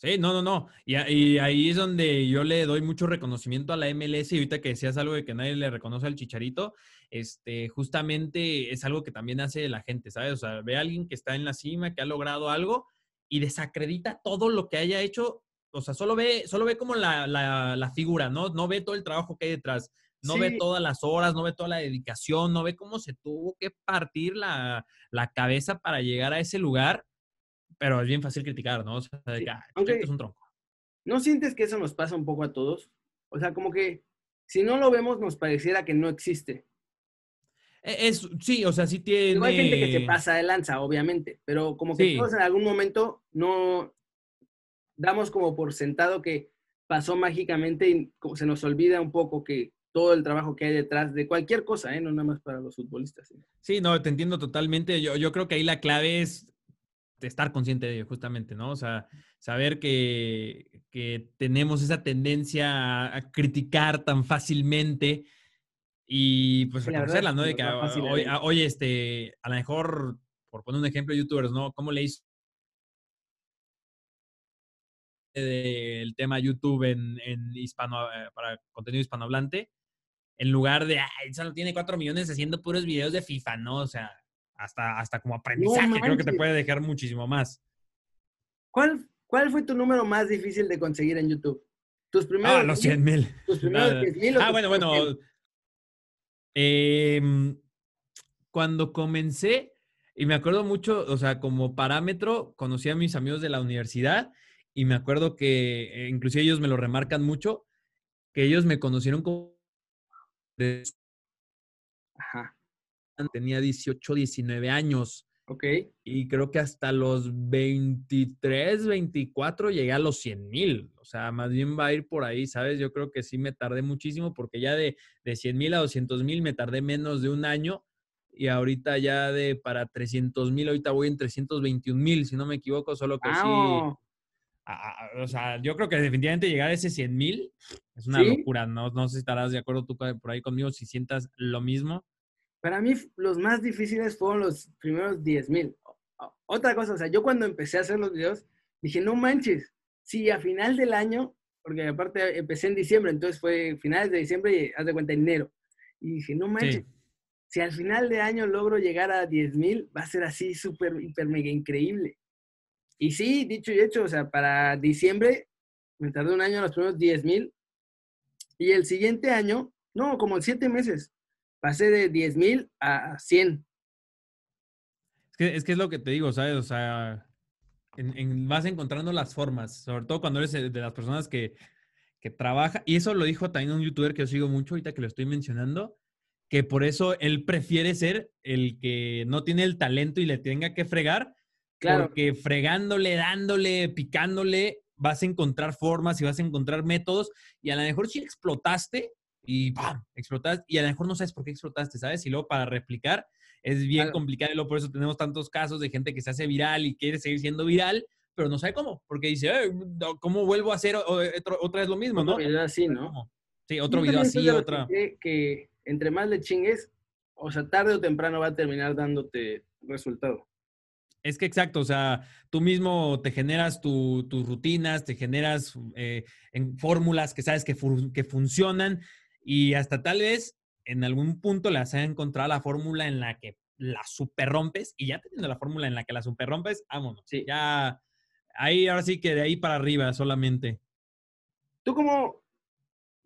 Sí, no, no, no. Y, ahí es donde yo le doy mucho reconocimiento a la MLS y ahorita que decías algo de que nadie le reconoce al chicharito, este, justamente es algo que también hace la gente, ¿sabes? O sea, ve a alguien que está en la cima, que ha logrado algo y desacredita todo lo que haya hecho. O sea, solo ve, solo ve como la, la, figura, ¿no? No ve todo el trabajo que hay detrás. No ve todas las horas, no ve toda la dedicación, no ve cómo se tuvo que partir la, la cabeza para llegar a ese lugar pero es bien fácil criticar, ¿no? O sea, de que, Aunque, es un tronco. ¿No sientes que eso nos pasa un poco a todos? O sea, como que si no lo vemos nos pareciera que no existe. E, es, sí, o sea, sí tiene... hay gente que se pasa de lanza, obviamente, pero como que todos en algún momento no damos como por sentado que pasó mágicamente y se nos olvida un poco que todo el trabajo que hay detrás de cualquier cosa, ¿eh? no nada más para los futbolistas. Sí, no, te entiendo totalmente. Yo, yo creo que ahí la clave es estar consciente de ello, justamente, ¿no? O sea, saber que, tenemos esa tendencia a, criticar tan fácilmente y pues reconocerla, ¿no? De que hoy, este, a lo mejor, por poner un ejemplo, youtubers, ¿no? ¿Cómo le hizo el tema YouTube en, hispano, eh, para contenido hispanohablante? En lugar de, ay, solo tiene cuatro millones haciendo puros videos de FIFA, ¿no? O sea, hasta, hasta como aprendizaje, creo que te puede dejar muchísimo más. ¿Cuál, ¿Cuál fue tu número más difícil de conseguir en YouTube? Tus primeros. Ah, los 100 mil. Tus primeros 10 mil. Ah, bueno, bueno. Em, cuando comencé, y me acuerdo mucho, o sea, como parámetro, conocí a mis amigos de la universidad y me acuerdo que, eh, inclusive ellos me lo remarcan mucho, que ellos me conocieron como Ajá tenía 18, 19 años. Ok. Y creo que hasta los 23, 24 llegué a los 100 mil. O sea, más bien va a ir por ahí, ¿sabes? Yo creo que sí me tardé muchísimo porque ya de, de 100 mil a 200 mil me tardé menos de un año. Y ahorita ya de para 300 mil, ahorita voy en 321 mil, si no me equivoco, solo que sí. o sea, yo creo que definitivamente llegar a ese 100 mil es una locura. No, no sé si estarás de acuerdo tú por ahí conmigo, si sientas lo mismo. Para mí los más difíciles fueron los primeros 10 mil. Otra cosa, o sea, yo cuando empecé a hacer los videos, dije, no manches, si a final del año, porque aparte empecé en diciembre, entonces fue finales de diciembre y haz de cuenta enero. Y dije, no manches, si al final de año logro llegar a 10 mil, va a ser así súper, hiper, mega increíble. Y sí, dicho y hecho, o sea, para diciembre me tardé un año los primeros 10 mil. Y el siguiente año, no, como en siete meses, pasé de 10 mil a 100. Es que, es que es lo que te digo, ¿sabes? O sea, vas encontrando las formas, sobre todo cuando eres de las personas que, que trabaja, y eso lo dijo también un youtuber que yo sigo mucho, ahorita que lo estoy mencionando, que por eso él prefiere ser el que no tiene el talento y le tenga que fregar, claro. porque fregándole, dándole, picándole, vas a encontrar formas y vas a encontrar métodos, y a lo mejor si explotaste y ¡pam! explotaste, y a lo mejor no sabes por qué explotaste, ¿sabes? Y luego para replicar es bien complicado, y luego por eso tenemos tantos casos de gente que se hace viral y quiere seguir siendo viral, pero no sabe cómo, porque dice, ¿cómo vuelvo a hacer otra vez lo mismo, otro video así, ¿no? Sí, otro video así, otra. Que, que entre más le chingues, o sea, tarde o temprano va a terminar dándote resultado. Es que exacto, o sea, tú mismo te generas tus rutinas, te generas eh, en fórmulas que sabes que, que funcionan y hasta tal vez en algún punto le has encontrado la fórmula en la que la super rompes y ya teniendo la fórmula en la que la super rompes, vámonos. Sí. Ya Ahí, ahora sí que de ahí para arriba solamente. ¿Tú cómo,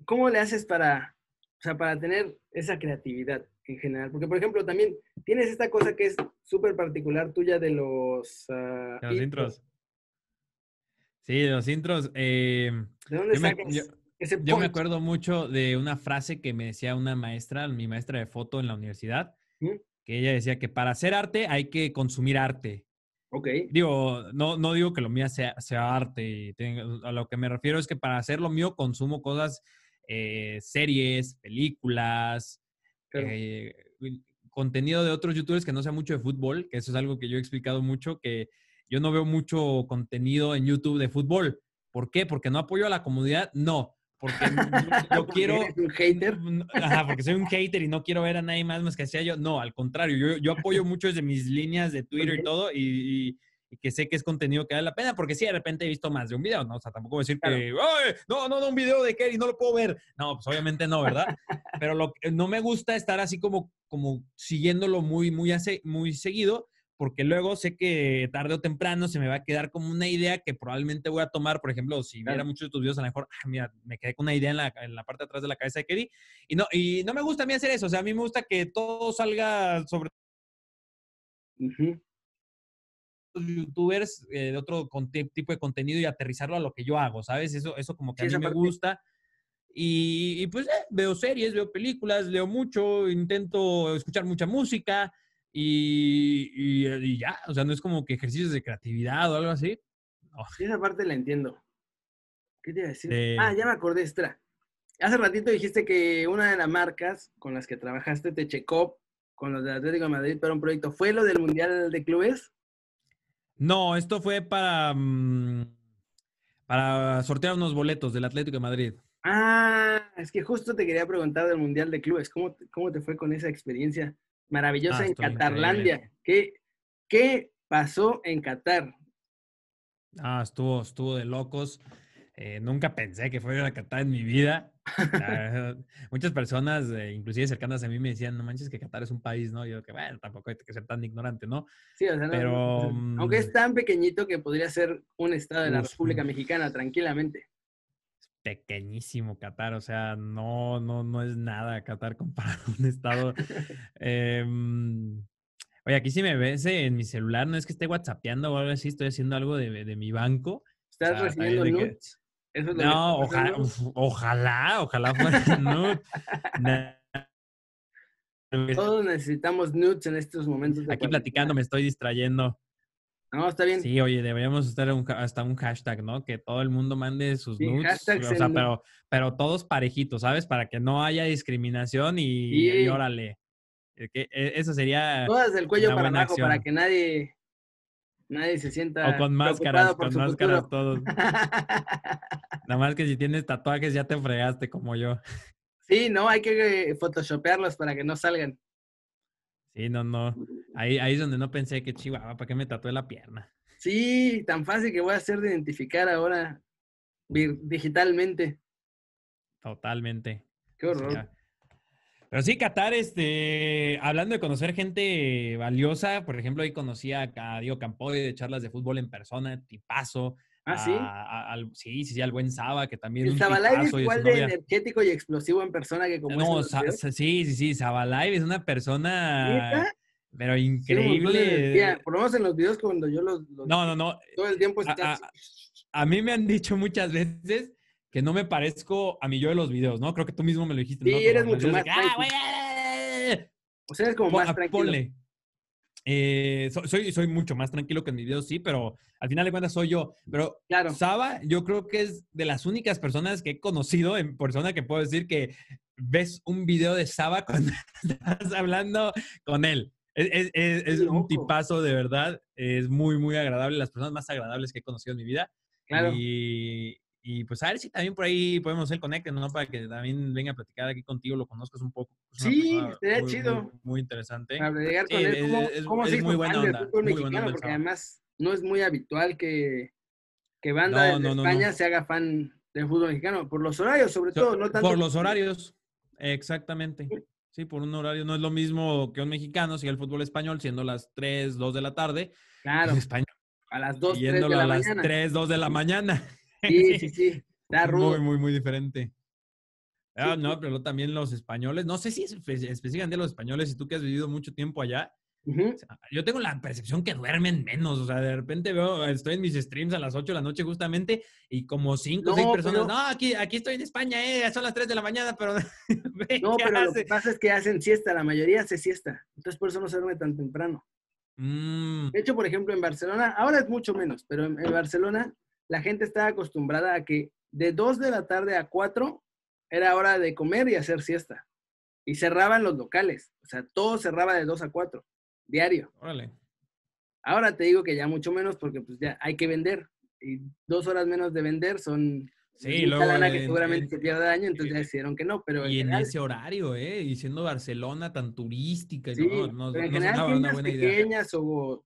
cómo le haces para, o sea, para tener esa creatividad en general? Porque, por ejemplo, también tienes esta cosa que es súper particular tuya de los... Uh, los intros. Sí, de los intros. Eh, ¿De dónde sacas yo, ese Yo me acuerdo mucho de una frase que me decía una maestra, mi maestra de foto en la universidad, ¿Mm? que ella decía que para hacer arte hay que consumir arte. Ok. Digo, no, no digo que lo mío sea, sea arte. a lo que me refiero es que para hacer lo mío consumo cosas, eh, series, películas, eh, contenido de otros youtubers que no sea mucho de fútbol, que eso es algo que yo he explicado mucho, que yo no veo mucho contenido en YouTube de fútbol. ¿Por qué? ¿Porque no apoyo a la comunidad? No. Porque yo, quiero. un hater? Ajá, porque soy un hater y no quiero ver a nadie más más que sea yo. No, al contrario, yo, yo apoyo mucho desde mis líneas de Twitter y todo, y, que sé que es contenido que vale la pena, porque sí, de repente he visto más de un video, ¿no? O sea, tampoco decir que, no, no, no, un video de Kerry, no lo puedo ver. No, pues obviamente no, ¿verdad? Pero lo, no me gusta estar así como, como siguiéndolo muy, muy, muy seguido, porque luego sé que tarde o temprano se me va a quedar como una idea que probablemente voy a tomar, por ejemplo, si viera muchos de tus videos, a lo mejor, ah, mira, me quedé con una idea en la, en la, parte de atrás de la cabeza de Kerry, y no, y no me gusta a mí hacer eso, o sea, a mí me gusta que todo salga sobre youtubers eh, de otro tipo de contenido y aterrizarlo a lo que yo hago, ¿sabes? Eso, eso como que a mí me gusta. Y, pues eh, veo series, veo películas, leo mucho, intento escuchar mucha música, y, ya, o sea, no es como que ejercicios de creatividad o algo así. esa parte la entiendo. ¿Qué te iba a decir? Ah, ya me acordé, extra. Hace ratito dijiste que una de las marcas con las que trabajaste te checó con los de Atlético de Madrid para un proyecto. ¿Fue lo del Mundial de Clubes? No, esto fue para, mm, para sortear unos boletos del Atlético de Madrid. Ah, es que justo te quería preguntar del Mundial de Clubes. ¿Cómo, cómo te fue con esa experiencia? Maravillosa ah, en Qatarlandia. ¿Qué, ¿Qué pasó en Qatar? Ah, estuvo, estuvo de locos. Eh, nunca pensé que fuera a Qatar en mi vida. muchas personas, eh, inclusive cercanas a mí, me decían, no manches que Qatar es un país, ¿no? Yo que, bueno, tampoco hay que ser tan ignorante, ¿no? Sí, o sea, Pero, aunque es mm, tan pequeñito que podría ser un estado de la República Mexicana tranquilamente pequeñísimo Qatar, o sea, no, no, no es nada Qatar comparado a un estado. Em, oye, aquí si me ves en mi celular, no es que esté whatsappeando o algo así, estoy haciendo algo de, mi banco. ¿Estás recibiendo nudes? no, ojalá, ojalá, ojalá fuera nude. Todos necesitamos nudes en estos momentos. Aquí platicando me estoy distrayendo. No, está bien. Sí, oye, deberíamos estar hasta un hashtag, ¿no? Que todo el mundo mande sus nudes. O sea, pero, pero todos parejitos, ¿sabes? Para que no haya discriminación y, órale. Que e, eso sería. Todas del cuello para abajo para que nadie, nadie se sienta. O con máscaras, con máscaras todos. Nada más que si tienes tatuajes ya te fregaste como yo. Sí, no, hay que eh, photoshopearlos para que no salgan. Sí, no, no. Ahí, ahí es donde no pensé que chihuahua, ¿para qué me tatué la pierna? Sí, tan fácil que voy a hacer de identificar ahora digitalmente. Totalmente. Qué horror. Pero sí, Qatar, este, hablando de conocer gente valiosa, por ejemplo, ahí conocí a, Diego Campoy de charlas de fútbol en persona, tipazo. Ah, sí. sí, sí, sí, al buen Saba, que también. El Sabalive es igual de energético y explosivo en persona que como. No, sí, sí, sí, Sabalive es una persona. Pero increíble. por lo menos en los videos cuando yo los. no, no, no. Todo el tiempo está. A, mí me han dicho muchas veces que no me parezco a mí yo de los videos, ¿no? Creo que tú mismo me lo dijiste. Sí, eres mucho más. Ah, o sea, eres como más tranquilo. Eh, soy, soy mucho más tranquilo que en mi video, sí, pero al final de cuentas soy yo. Pero claro. Saba, yo creo que es de las únicas personas que he conocido en persona que puedo decir que ves un video de Saba cuando estás hablando con él. Es, es, un tipazo de verdad. Es muy, muy agradable. Las personas más agradables que he conocido en mi vida. Claro. Y, y pues a ver si también por ahí podemos hacer conecte, ¿no? Para que también venga a platicar aquí contigo, lo conozcas un poco. sí, estaría chido. Muy, interesante. Para llegar con él, ¿cómo, es, cómo se muy buena onda. Muy mexicano? Porque además no es muy habitual que, que banda de España se haga fan del fútbol mexicano. Por los horarios, sobre todo, no tanto. Por los horarios, exactamente. Sí, por un horario no es lo mismo que un mexicano, si el fútbol español, siendo las 3, 2 de la tarde. Claro. En España. A las 2, 3 de la a las 3, 2 de la mañana. Sí, sí, sí. Está Muy, muy, muy diferente. Ah, no, pero también los españoles, no sé si es específicamente los españoles, y tú que has vivido mucho tiempo allá, yo tengo la percepción que duermen menos, o sea, de repente veo, estoy en mis streams a las 8 de la noche justamente y como 5 o 6 personas, no, aquí, aquí estoy en España, eh, son las 3 de la mañana, pero... no, pero lo que pasa es que hacen siesta, la mayoría hace siesta, entonces por eso no se duerme tan temprano. Mm. De hecho, por ejemplo, en Barcelona, ahora es mucho menos, pero en Barcelona la gente estaba acostumbrada a que de 2 de la tarde a 4 era hora de comer y hacer siesta. Y cerraban los locales. O sea, todo cerraba de 2 a 4, diario. Órale. Ahora te digo que ya mucho menos porque pues ya hay que vender. Y dos horas menos de vender son Sí, luego. lana que seguramente se pierde daño, entonces ya decidieron que no. Pero y en, ese horario, ¿eh? Y siendo Barcelona tan turística. Sí, no, no, en general, una buena pequeñas O,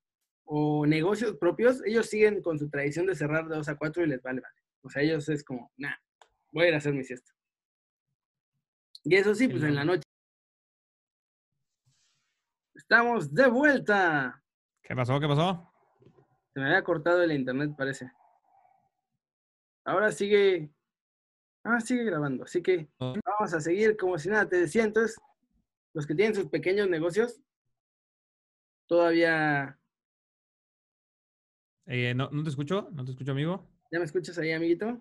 o negocios propios, ellos siguen con su tradición de cerrar de 2 a 4 y les vale, vale. O sea, ellos es como, nah, voy a ir a hacer mi siesta. Y eso sí, pues en la noche. Estamos de vuelta. ¿Qué pasó? ¿Qué pasó? Se me había cortado el internet, parece. Ahora sigue. Ah, sigue grabando. Así que vamos a seguir como si nada. Te decía entonces, los que tienen sus pequeños negocios, todavía eh, no, no te escucho, no te escucho, amigo. ¿Ya me escuchas ahí, amiguito?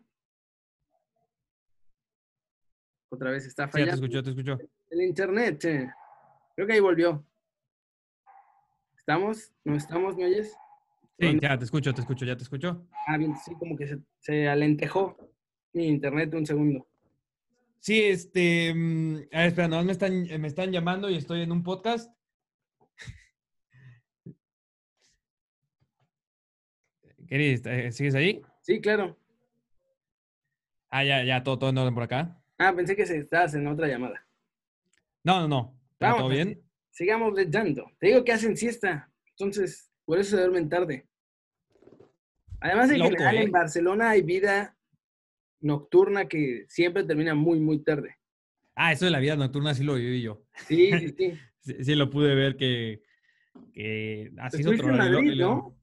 Otra vez está fallando. Sí, te escucho, te escucho. El internet. Creo que ahí volvió. ¿Estamos? ¿No estamos? ¿Me oyes? Sí, ya te escucho, te escucho, ya te escucho. Ah, bien, sí, como que se, se alentejó mi internet un segundo. Sí, este. Mm, a ver, espera, no, me están, me están llamando y estoy en un podcast. ¿Qué eh, ¿Sigues ahí? Sí, claro. Ah, ya, ya, todo, todo en orden por acá. Ah, pensé que estabas en otra llamada. No, no, no. ¿Todo bien? Sigamos leyendo. Te digo que hacen siesta, entonces por eso se duermen tarde. Además, en general, en ¿eh? Barcelona hay vida nocturna que siempre termina muy, muy tarde. Ah, eso de la vida nocturna sí lo viví yo. Sí, sí, sí. sí, lo pude ver que, que así es otro. En Madrid, ¿no?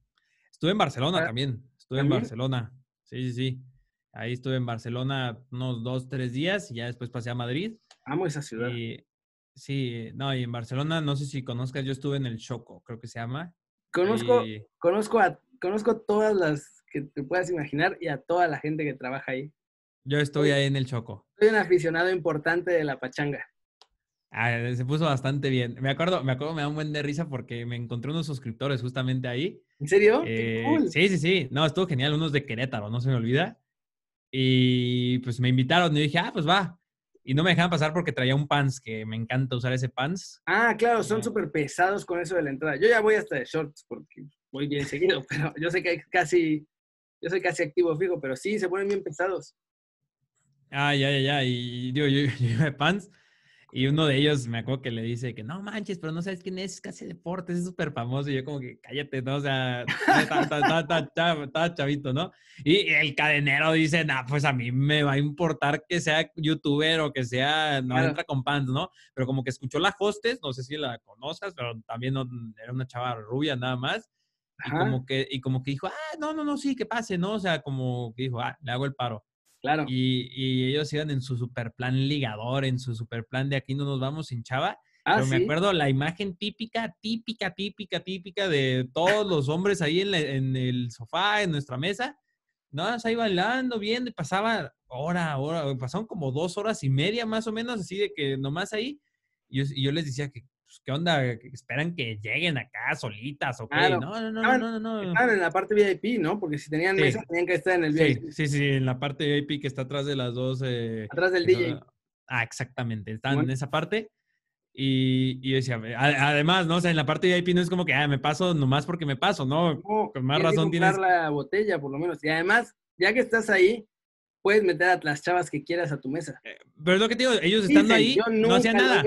Estuve en Barcelona ah, también. Estuve en Barcelona. Sí, sí, sí. Ahí estuve en Barcelona unos dos, tres días y ya después pasé a Madrid. Amo esa ciudad. sí, no, y en Barcelona, no sé si conozcas, yo estuve en el Choco, creo que se llama. Conozco, conozco, a, conozco todas las que te puedas imaginar y a toda la gente que trabaja ahí. Yo estoy ahí en el Choco. Soy un aficionado importante de la pachanga. Ah, se puso bastante bien. Me acuerdo, me acuerdo, me da un buen de risa porque me encontré unos suscriptores justamente ahí. ¿En serio? Eh, sí, sí, sí. No, estuvo genial. Unos de Querétaro, no se me olvida. Y pues me invitaron y dije, ah, pues va. Y no me dejaban pasar porque traía un pants, que me encanta usar ese pants. Ah, claro, son súper pesados con eso de la entrada. Yo ya voy hasta de shorts porque voy bien seguido, pero yo sé que hay casi, yo soy casi activo fijo, pero sí, se ponen bien pesados. Ah, ya, ya, ya. Y digo, yo, yo, yo de pants Y uno de ellos me acuerdo que le dice que no manches, pero no sabes quién es, casi deportes, es súper famoso. Y yo como que cállate, ¿no? O sea, estaba chavito, ¿no? Y el cadenero dice, nah, pues a mí me va a importar que sea youtuber o que sea, no entra con pants, ¿no? Pero como que escuchó la hostes, no sé si la conozcas, pero también era una chava rubia nada más. Y como, que, y como que dijo, ah, no, no, no, sí, que pase, ¿no? O sea, como que dijo, ah, le hago el paro. Claro. Y, ellos iban en su super plan ligador, en su super plan de aquí no nos vamos sin chava. Ah, Pero me acuerdo la imagen típica, típica, típica, típica de todos los hombres ahí en, el sofá, en nuestra mesa. No, ahí bailando, viendo, y pasaba hora, hora, pasaron como dos horas y media más o menos, así de que nomás ahí. y yo les decía que, pues, ¿qué onda? ¿Esperan que lleguen acá solitas o qué? No, no, no, no, no, no. Estaban en la parte VIP, ¿no? Porque si tenían mesa, tenían que estar en el VIP. Sí, sí, sí, en la parte VIP que está atrás de las dos. Eh, atrás del DJ. Ah, exactamente. Están en esa parte. Y, y, yo decía, además, ¿no? O sea, en la parte VIP no es como que, ah, me paso nomás porque me paso, ¿no? Con más razón tienes. la botella, por lo menos. Y además, ya que estás ahí, puedes meter a las chavas que quieras a tu mesa. Eh, pero es lo que te digo, ellos estando ahí no hacían nada.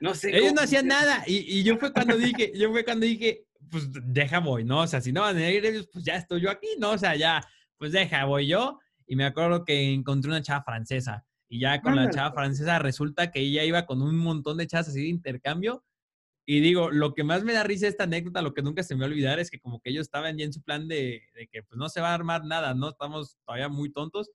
No sé ellos no hacían nada. Y, yo fue cuando dije, yo fue cuando dije, pues deja voy, ¿no? O sea, si no van a ir ellos, pues ya estoy yo aquí, ¿no? O sea, ya, pues deja voy yo. Y me acuerdo que encontré una chava francesa. Y ya con la chava francesa resulta que ella iba con un montón de chavas así de intercambio. Y digo, lo que más me da risa esta anécdota, lo que nunca se me va a olvidar, es que como que ellos estaban ya en su plan de, de que pues no se va a armar nada, ¿no? Estamos todavía muy tontos.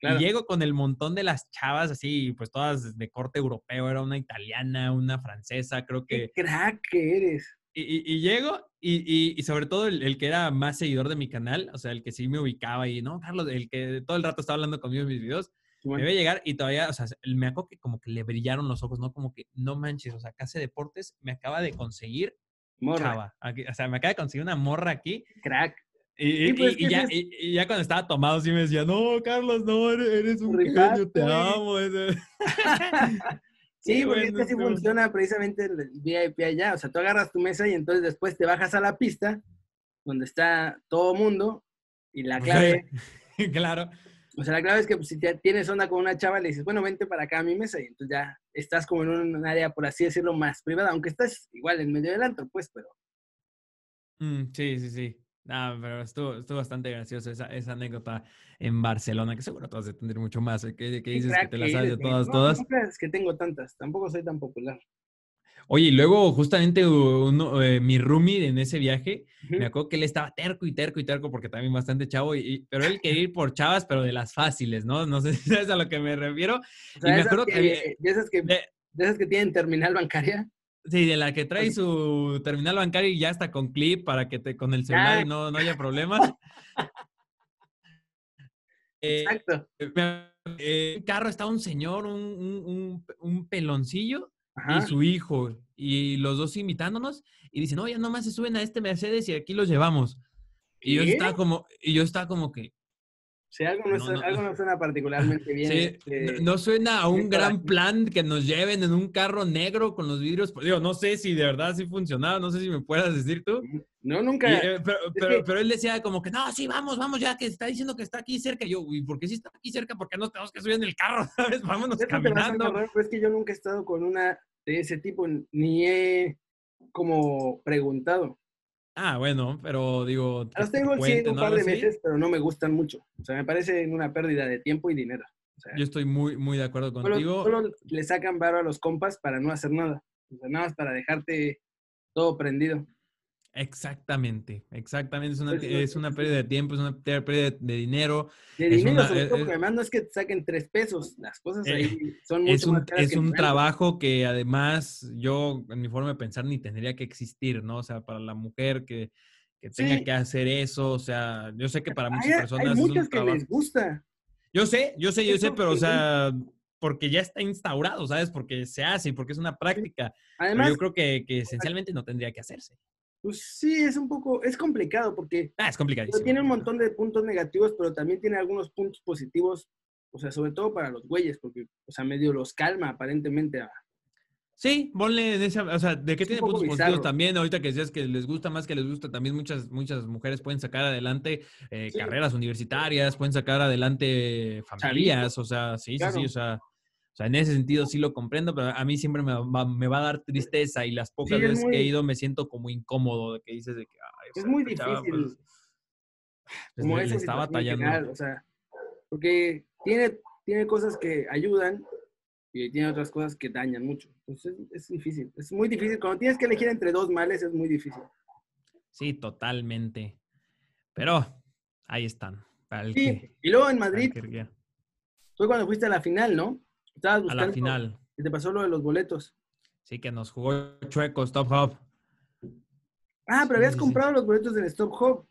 Y llego con el montón de las chavas así, pues todas de corte europeo, era una italiana, una francesa, creo que... ¡Qué crack que eres! Y, llego y, sobre todo el, que era más seguidor de mi canal, o sea, el que sí me ubicaba y, no, Carlos, el que todo el rato estaba hablando conmigo en mis videos, me ve llegar y todavía, o sea, me acuerdo que como que le brillaron los ojos, ¿no? Como que, no manches, o sea, Case Deportes me acaba de conseguir morra. o sea, me acaba de conseguir una morra aquí. Crack. Y, pues, ya, y, ya, cuando estaba tomado sí me decía, no, Carlos, no, eres, un genio, te amo. sí, porque es que así funciona precisamente el VIP allá. O sea, tú agarras tu mesa y entonces después te bajas a la pista donde está todo mundo y la clave... claro. O sea, la clave es que pues, si tienes onda con una chava, le dices, bueno, vente para acá a mi mesa y entonces ya estás como en un área, por así decirlo, más privada, aunque estás igual en medio del antro, pues, pero... Mm, sí, sí, sí. No, pero estuvo, estuvo bastante gracioso esa, esa, anécdota en Barcelona, que seguro todas de tener mucho más. ¿eh? ¿Qué, dices que te las sabes de todas, no, todas? No es que tengo tantas, tampoco soy tan popular. Oye, y luego justamente uno, eh, mi roomie en ese viaje, me acuerdo que él estaba terco y terco y terco porque también bastante chavo, y, pero él quería ir por chavas, pero de las fáciles, ¿no? No sé si sabes a lo que me refiero. y me acuerdo que, de, esas que, de esas que tienen terminal bancaria. Sí, de la que trae su terminal bancario y ya está con clip para que te con el celular y no, no haya problemas. Eh, Exacto. Eh, en carro está un señor, un, un, peloncillo y su hijo, y los dos invitándonos, y dicen, no, ya nomás se suben a este Mercedes y aquí los llevamos. Y yo estaba como, y yo estaba como que, Sí, algo no, suena, algo no suena particularmente bien. Sí, este, no, suena a un gran plan que nos lleven en un carro negro con los vidrios. Digo, no sé si de verdad sí funcionaba, no sé si me puedas decir tú. No, nunca. Eh, pero, pero, él decía como que, no, sí, vamos, vamos, ya que está diciendo que está aquí cerca. yo, ¿y por qué si está aquí cerca? ¿Por qué no tenemos que subir en el carro? ¿Sabes? Vámonos caminando. Pero es que yo nunca he estado con una de ese tipo, ni he como preguntado. Ah, bueno, pero digo. Los tengo un par de meses, pero no me gustan mucho. O sea, me parece una pérdida de tiempo y dinero. Yo estoy muy, muy de acuerdo contigo. Solo, le sacan varo a los compas para no hacer nada. O sea, nada más para dejarte todo prendido. Exactamente, exactamente. Es una, es una pérdida de tiempo, es una pérdida de dinero. De dinero, sobre todo, porque además no es que te saquen tres pesos. Las cosas ahí eh, son mucho es un, Es un trabajo que además yo, en mi forma de pensar, ni tendría que existir, ¿no? O sea, para la mujer que, que tenga que hacer eso, o sea, yo sé que para muchas personas. Hay muchas que les gusta. Yo sé, yo sé, yo sé, pero o sea, porque ya está instaurado, ¿sabes? Porque se hace y porque es una práctica. Además, yo creo que, que esencialmente no tendría que hacerse. Pues sí, es un poco, es complicado porque... Ah, es complicadísimo. Tiene un montón de puntos negativos, pero también tiene algunos puntos positivos, o sea, sobre todo para los güeyes, porque, o sea, medio los calma aparentemente a... Sí, ponle en esa, o sea, ¿de qué tiene puntos positivos también? Ahorita que decías que les gusta más que les gusta, también muchas, muchas mujeres pueden sacar adelante eh, carreras universitarias, pueden sacar adelante familias, o sea, sí, sí, sí, o sea, sea, en ese sentido sí lo comprendo, pero a mí siempre me va, a dar tristeza y las pocas veces que he ido me siento como incómodo de que dices de que... es muy difícil. Pues, pues, como le, está batallando. o sea, porque tiene, tiene cosas que ayudan y tiene otras cosas que dañan mucho. Entonces es, difícil, es muy difícil. Cuando tienes que elegir entre dos males es muy difícil. Sí, totalmente. Pero ahí están. sí, y luego en Madrid fue cuando fuiste a la final, ¿no? Estabas buscando. A la final. Y te pasó lo de los boletos. Sí, que nos jugó chueco Stop Hub. Ah, pero habías comprado los boletos en Stop Hub.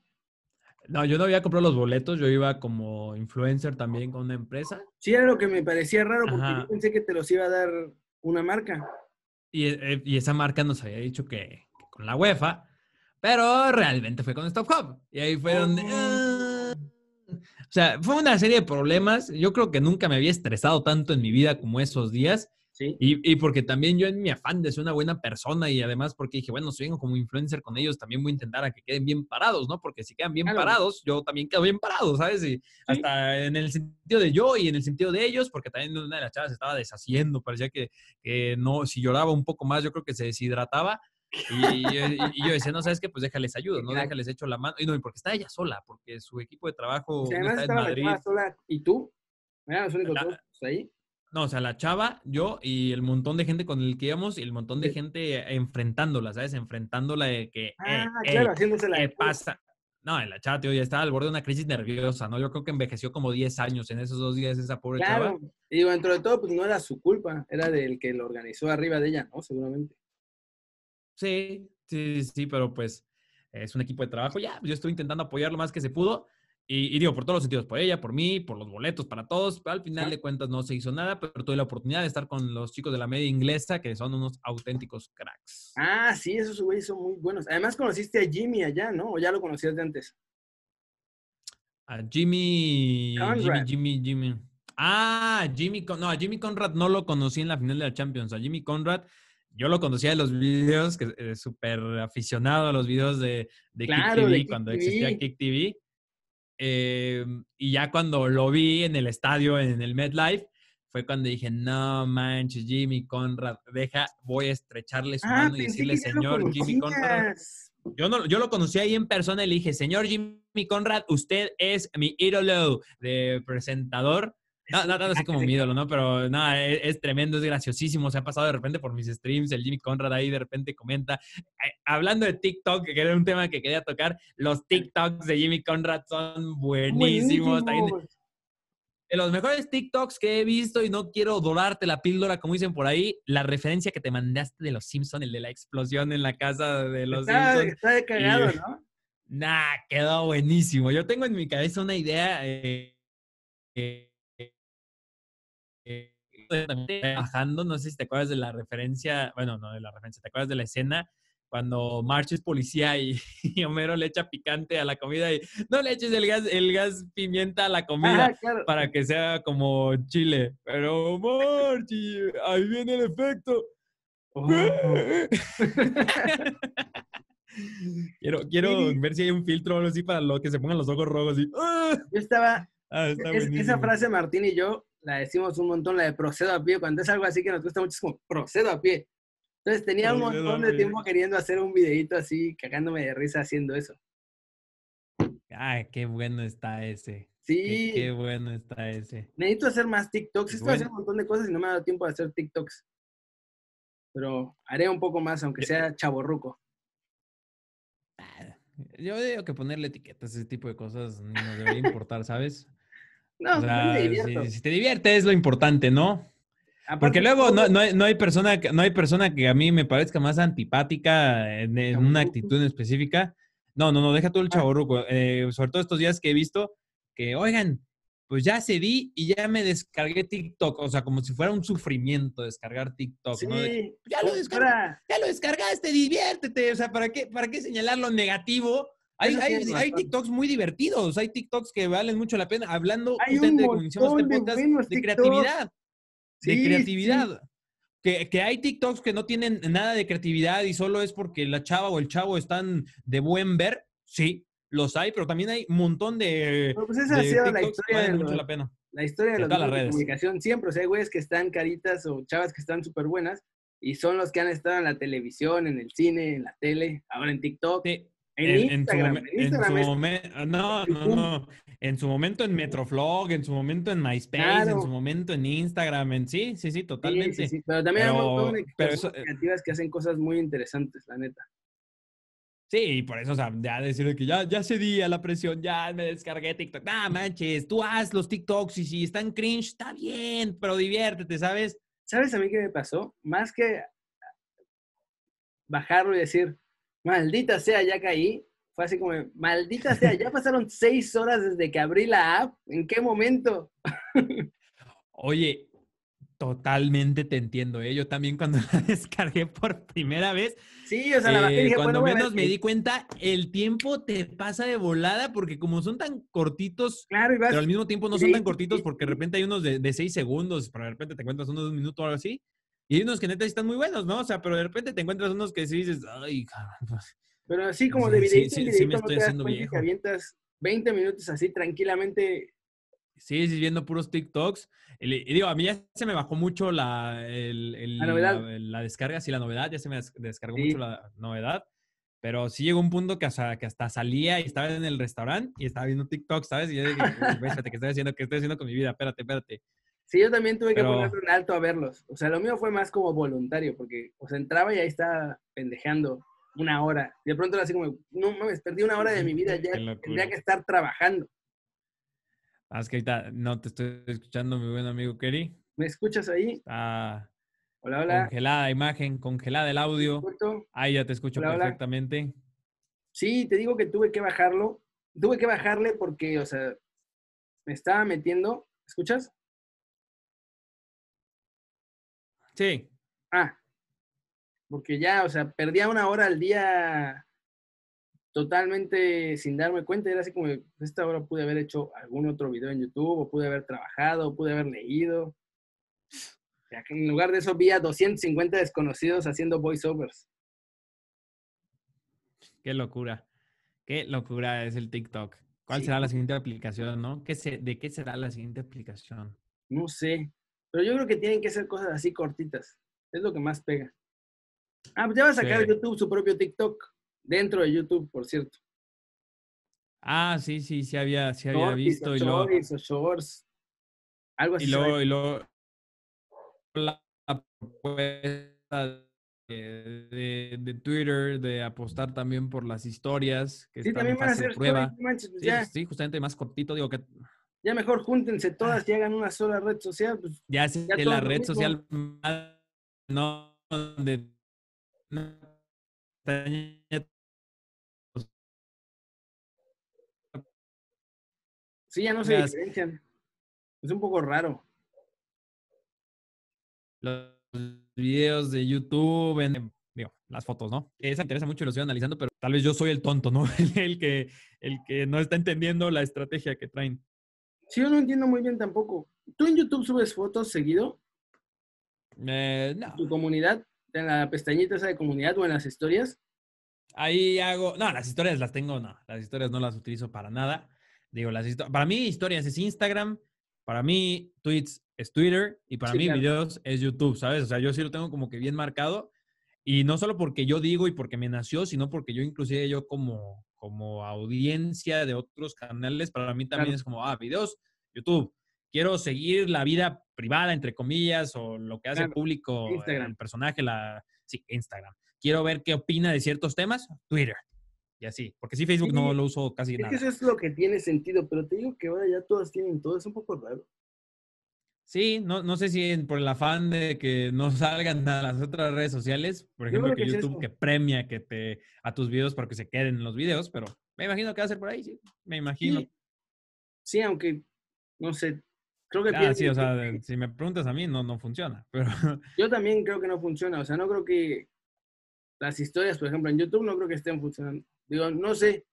No, yo no había comprado los boletos, yo iba como influencer también con una empresa. Sí, era lo que me parecía raro porque yo pensé que te los iba a dar una marca. Y, eh, esa marca nos había dicho que, con la UEFA, pero realmente fue con Stop Hub. Y ahí fue donde... Oh. O sea, fue una serie de problemas. Yo creo que nunca me había estresado tanto en mi vida como esos días. Y, porque también yo en mi afán de ser una buena persona y además porque dije, bueno, si vengo como influencer con ellos, también voy a intentar a que queden bien parados, ¿no? Porque si quedan bien parados, yo también quedo bien parado, ¿sabes? Y hasta en el sentido de yo y en el sentido de ellos, porque también una de las chavas estaba deshaciendo, parecía que, que no, si lloraba un poco más, yo creo que se deshidrataba. Y, yo decía, no, ¿sabes qué? Pues déjales ayudo, ¿no? Déjales hecho la mano. Y no, porque está ella sola, porque su equipo de trabajo está en Madrid. Sola. ¿Y tú? ¿Eran los únicos dos ahí? No, o sea, la chava, yo y el montón de gente con el que íbamos y el montón de gente enfrentándola, ¿sabes? Enfrentándola de que. Ah, claro, haciéndose la. ¿Qué pasa? No, la chava, tío, ya estaba al borde de una crisis nerviosa, ¿no? Yo creo que envejeció como 10 años en esos dos días esa pobre claro. chava. Y dentro de todo, pues no era su culpa, era del que lo organizó arriba de ella, ¿no? Seguramente. Sí, sí, sí, pero pues es un equipo de trabajo. Ya, yo estuve intentando apoyar lo más que se pudo. Y, digo, por todos los sentidos, por ella, por mí, por los boletos, para todos. Al final de cuentas no se hizo nada, pero tuve la oportunidad de estar con los chicos de la media inglesa, que son unos auténticos cracks. Ah, sí, esos güeyes son muy buenos. Además conociste a Jimmy allá, ¿no? ¿O ya lo conocías de antes? A Jimmy... Jimmy, Jimmy, Jimmy. Ah, Jimmy... No, a Jimmy Conrad no lo conocí en la final de la Champions. A Jimmy Conrad yo lo conocía de los videos, que es súper aficionado a los videos de, de Kick TV, cuando existía Kick TV. Em, y ya cuando lo vi en el estadio, en el MedLife, fue cuando dije, no manches, Jimmy Conrad, deja, voy a estrecharle su ah, mano y decirle, señor Jimmy Conrad. Yo, no, yo lo conocí ahí en persona y le dije, señor Jimmy Conrad, usted es mi ídolo de presentador. No, no tanto así como mi ídolo, ¿no? Pero nada, e, es, tremendo, es graciosísimo. Se ha pasado de repente por mis streams, el Jimmy Conrad ahí de repente comenta. hablando de TikTok, que era un tema que quería tocar, los TikToks de Jimmy Conrad son buenísimos. de los mejores TikToks que he visto, y no quiero dorarte la píldora, como dicen por ahí, la referencia que te mandaste de los Simpsons, el de la explosión en la casa de los Simpsons. Está de cagado, ¿no? Nah, quedó buenísimo. Yo tengo en mi cabeza una idea. Eh, eh, bajando, no sé si te acuerdas de la referencia, bueno, no de la referencia, te acuerdas de la escena cuando March es policía y, Homero le echa picante a la comida y no le eches el gas, el gas pimienta a la comida para que sea como chile. Pero March, ahí viene el efecto. Oh. quiero quiero ver si hay un filtro o algo así para lo que se pongan los ojos rojos. Y, ¡ah! Yo estaba... Ah, esa frase Martín y yo la decimos un montón, la de procedo a pie, cuando es algo así que nos gusta mucho, es como procedo a pie. Entonces tenía un montón de tiempo queriendo hacer un videito así, cagándome de risa haciendo eso. Ay, qué bueno está ese. Sí. Qué, bueno está ese. Necesito hacer más TikToks. Estoy haciendo un montón de cosas y no me ha dado tiempo de hacer TikToks. Pero haré un poco más, aunque sea chaborruco. Ah, yo digo que ponerle etiquetas, ese tipo de cosas no debería importar, ¿sabes? No, si, te diviertes es lo importante, ¿no? Porque luego no, no, hay, no, hay, persona, no hay persona que a mí me parezca más antipática en, una actitud específica. No, no, no, deja todo el ah. chavo eh, sobre todo estos días que he visto que, oigan, pues ya cedí y ya me descargué TikTok. O sea, como si fuera un sufrimiento descargar TikTok. ¿no? ya, lo ya lo descargaste, diviértete. O sea, ¿para qué, ¿para qué señalar lo negativo hay, hay, TikToks muy divertidos, hay TikToks que valen mucho la pena, hablando de, este de creatividad. de creatividad. Que, que, hay TikToks que no tienen nada de creatividad y solo es porque la chava o el chavo están de buen ver. Sí, los hay, pero también hay un montón de. pues esa ha sido la historia de mucho la, pena. la historia de, los medios de comunicación siempre, o sea, hay güeyes que están caritas o chavas que están súper buenas y son los que han estado en la televisión, en el cine, en la tele, ahora en TikTok. Sí. En, Instagram. En su, momento, no, no, no. En su momento en Metroflog, en su momento en MySpace, en su momento en Instagram, en sí, sí, sí, totalmente. Sí, sí, Pero también hay un montón de eh creativas que hacen cosas muy interesantes, la neta. Sí, por eso, o sea, ya decir que ya, ya cedí a la presión, ya me descargué TikTok. Nah, manches, tú haz los TikToks y si están cringe, está bien, pero diviértete, ¿sabes? ¿Sabes a mí qué me pasó? Más que bajarlo y decir, maldita sea, ya caí, fue así como, maldita sea, ya pasaron seis horas desde que abrí la app, ¿en qué momento? Oye, totalmente te entiendo, ¿eh? Yo también cuando la descargué por primera vez, Sí, o sea, la bajé eh, Cuando menos me di cuenta, el tiempo te pasa de volada porque como son tan cortitos, claro, pero al mismo tiempo no son tan cortitos porque de repente hay unos de, de seis segundos, pero de repente te encuentras unos de un minuto o algo así. Y hay unos que neta están muy buenos, ¿no? O sea, pero de repente te encuentras unos que sí dices, ay, cabrón. Pero así como de videito sí, sí, me estoy haciendo viejo. Que avientas 20 minutos así tranquilamente. Sí, sí, viendo puros TikToks. Y, digo, a mí ya se me bajó mucho la, el, la, descarga, sí, la novedad, ya se me descargó mucho la novedad. Pero sí llegó un punto que hasta, que hasta salía y estaba en el restaurante y estaba viendo TikTok, ¿sabes? Y yo dije, espérate, ¿qué estoy haciendo? ¿Qué estoy haciendo con mi vida? Espérate, espérate. Sí, yo también tuve que ponerme en alto a verlos. O sea, lo mío fue más como voluntario, porque, o sea, entraba y ahí estaba pendejeando una hora. Y de pronto era así como, no mames, perdí una hora de mi vida, ya tendría que estar trabajando. Ah, es que ahorita no te estoy escuchando, mi buen amigo Kerry. ¿Me escuchas ahí? Está hola, hola. congelada la imagen, congelada el audio. Ahí ya te escucho perfectamente. Sí, te digo que tuve que bajarlo. Tuve que bajarle porque, o sea, me estaba metiendo. ¿Escuchas? Sí. Ah, porque ya, o sea, perdía una hora al día totalmente sin darme cuenta. Era así como, pues, esta hora pude haber hecho algún otro video en YouTube, o pude haber trabajado, o pude haber leído. Ya que en lugar de eso vi a 250 desconocidos haciendo voiceovers. Qué locura. Qué locura es el TikTok. ¿Cuál será la siguiente aplicación, no? ¿Qué ¿De qué será la siguiente aplicación? No sé. Pero yo creo que tienen que ser cosas así cortitas. Es lo que más pega. Ah, pues ya va a sacar YouTube su propio TikTok. Dentro de YouTube, por cierto. Ah, sí, sí, sí había, sí había visto. y luego, o shorts. Algo así. Y luego, y luego la propuesta de, de, Twitter de apostar también por las historias que sí, también van a hacer prueba. Pues sí, sí, justamente más cortito, digo que ya mejor júntense todas y hagan una sola red social. Pues, ya sé que la red social no Sí, ya no se diferencian. Es un poco raro. Los videos de YouTube, en, digo, las fotos, ¿no? Esa interesa mucho y lo estoy analizando, pero tal vez yo soy el tonto, ¿no? el, que, el que no está entendiendo la estrategia que traen. Sí, yo no entiendo muy bien tampoco. ¿Tú en YouTube subes fotos seguido? Eh, no. ¿Tu comunidad? ¿En la pestañita esa de comunidad o en las historias? Ahí hago. No, las historias las tengo, no. Las historias no las utilizo para nada. Digo, las para mí, historias es Instagram. Para mí, tweets es Twitter. Y para mí, videos es YouTube, ¿sabes? O sea, yo sí lo tengo como que bien marcado. Y no solo porque yo digo y porque me nació, sino porque yo, inclusive, yo como, como audiencia de otros canales, para mí también es como, ah, videos, YouTube. Quiero seguir la vida privada, entre comillas, o lo que hace el público, el personaje, la... Sí, Instagram. Quiero ver qué opina de ciertos temas, Twitter. Y así, porque sí, Facebook no lo uso casi es nada. Que eso es lo que tiene sentido, pero te digo que ahora ya todas tienen todo, es un poco raro. Sí, no, no sé si por el afán de que no salgan a las otras redes sociales, por ejemplo, que, YouTube que premia que te a tus videos para que se queden en los videos, pero me imagino que va a ser por ahí, sí, me imagino. Sí, aunque, no sé, creo que... Ah, sí, o sea, si me preguntas a mí, no, no funciona, pero... Yo también creo que no funciona, o sea, no creo que las historias, por ejemplo, en YouTube no creo que estén funcionando. Digo, no sé,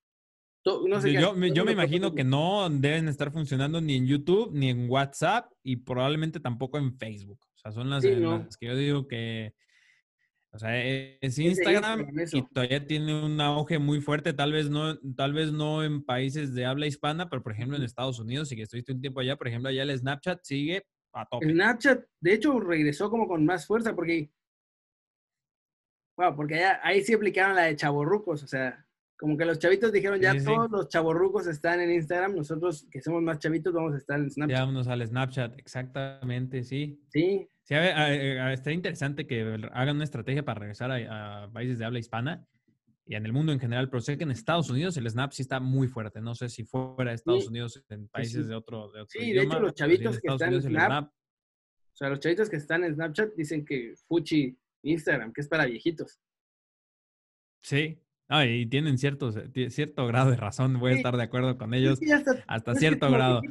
yo, me, imagino que no deben estar funcionando ni en YouTube, ni en WhatsApp y probablemente tampoco en Facebook. O sea, son las, que yo digo que... O sea, e, es Instagram, y todavía tiene un auge muy fuerte, tal vez no, tal vez no en países de habla hispana, pero por ejemplo en Estados Unidos, y que estuviste un tiempo allá, por ejemplo, allá el Snapchat sigue a tope. Snapchat, de hecho, regresó como con más fuerza porque, bueno, porque allá, ahí sí aplicaron la de chavorrucos, o sea, como que los chavitos dijeron, ya todos los chavorrucos están en Instagram, nosotros que somos más chavitos vamos a estar en Snapchat. Ya vámonos al Snapchat, exactamente, sí. Sí. Sí, a está interesante que hagan una estrategia para regresar a, países de habla hispana y en el mundo en general, pero sé que en Estados Unidos el Snap sí está muy fuerte. No sé si fuera de Estados Unidos, en países de otro, de Sí, de hecho los chavitos que están en Snap, o sea, los chavitos que están en Snapchat dicen que Fuchi Instagram, que es para viejitos. Sí, y tienen cierto, cierto grado de razón, voy a estar de acuerdo con ellos hasta cierto grado.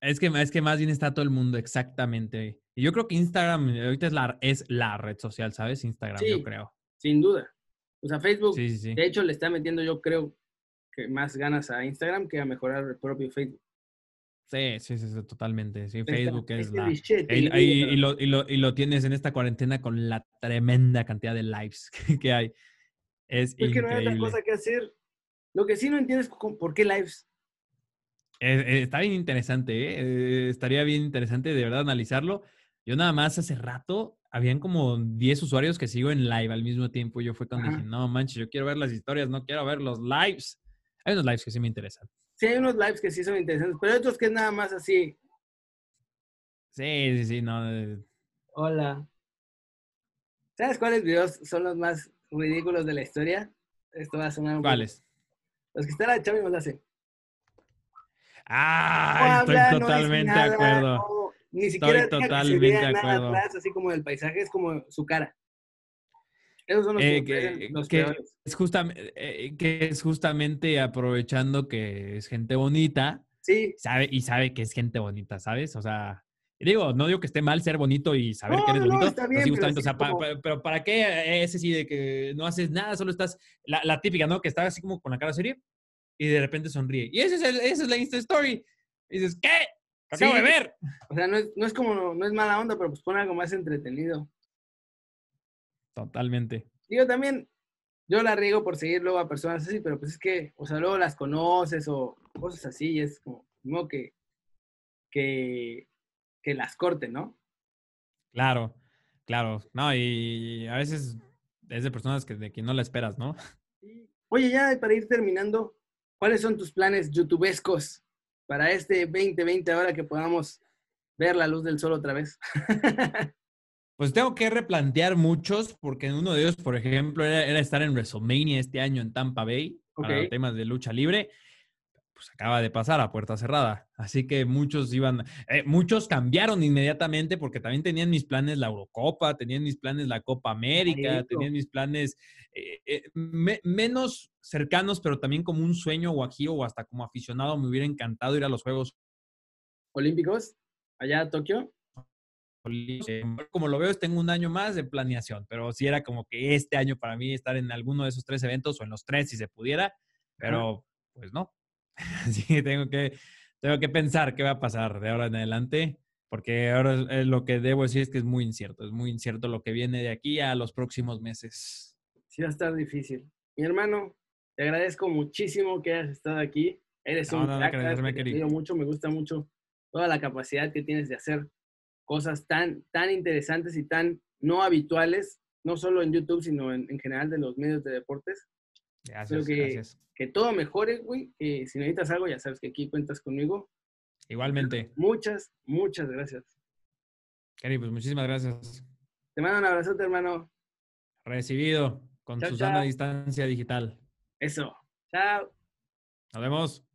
Es que, es que más bien está todo el mundo, exactamente. Y yo creo que Instagram ahorita es la, es la red social, ¿sabes? Instagram, yo creo. Sin duda. O sea, Facebook, de hecho, le está metiendo, yo creo, que más ganas a Instagram que a mejorar el propio Facebook. Sí, sí, sí, totalmente. Sí, Facebook es la... y, lo, y, lo, y, lo, tienes en esta cuarentena con la tremenda cantidad de lives que hay. Es, es que no hay otra cosa que hacer. Lo que sí no entiendes es por qué lives. está bien interesante, ¿eh? ¿eh? Estaría bien interesante de verdad analizarlo. Yo nada más hace rato, habían como 10 usuarios que sigo en live al mismo tiempo. Yo fue cuando dije, no manches, yo quiero ver las historias, no quiero ver los lives. Hay unos lives que sí me interesan. Sí, hay unos lives que sí son interesantes, pero hay otros que es nada más así. Sí, sí, sí, no. Hola. ¿Sabes cuáles videos son los más ridículos de la historia? Esto va a sonar un ¿Cuáles? Los que están a Chavi nos hacen. Ah, estoy totalmente de acuerdo. ni siquiera estoy totalmente de acuerdo. Atrás, así como el paisaje, es como su cara. Esos son los, eh, que, Es justamente, eh, que es justamente aprovechando que es gente bonita. Sí. Sabe, y sabe que es gente bonita, ¿sabes? O sea, digo, no digo que esté mal ser bonito y saber que eres bonito. está bien, pero, o sea, pero, ¿para qué ese sí de que no haces nada, solo estás, la, típica, ¿no? Que estás así como con la cara seria y de repente sonríe. Y ese es el, esa es la Insta Story. Y dices, ¿qué? Acabo de ver. O sea, no es, no es como, no es mala onda, pero pues pone algo más entretenido. Totalmente. Digo, también, yo la riego por seguir luego a personas así, pero pues es que, o sea, luego las conoces o cosas así, y es como, como que, que, que las corten, ¿no? Claro, claro. No, y a veces es de personas que de quien no la esperas, ¿no? Oye, ya para ir terminando, ¿cuáles son tus planes youtubescos para este 2020 ahora que podamos ver la luz del sol otra vez? Pues tengo que replantear muchos, porque uno de ellos, por ejemplo, era, estar en WrestleMania este año en Tampa Bay, para temas de lucha libre. Pues acaba de pasar a puerta cerrada. Así que muchos iban, eh, muchos cambiaron inmediatamente porque también tenían mis planes la Eurocopa, tenían mis planes la Copa América, tenían mis planes eh, eh, menos cercanos, pero también como un sueño guajiro o hasta como aficionado me hubiera encantado ir a los Juegos Olímpicos allá a Tokio. Como lo veo, tengo un año más de planeación, pero sí era como que este año para mí estar en alguno de esos tres eventos o en los tres si se pudiera, pero pues no. sí, tengo que, tengo que pensar qué va a pasar de ahora en adelante, porque ahora lo que debo decir es que es muy incierto, es muy incierto lo que viene de aquí a los próximos meses. Sí, va a estar difícil. Mi hermano, te agradezco muchísimo que hayas estado aquí. Eres un no, no, mucho, me gusta mucho toda la capacidad que tienes de hacer cosas tan, tan interesantes y tan no habituales, no solo en YouTube, sino en, general de los medios de deportes. Gracias, que, gracias. que todo mejore, güey. Que si necesitas algo, ya sabes que aquí cuentas conmigo. Igualmente. Muchas, muchas gracias. Kerry, pues muchísimas gracias. Te mando un abrazote, hermano. Recibido con Susana a distancia digital. Eso. Chao. Nos vemos.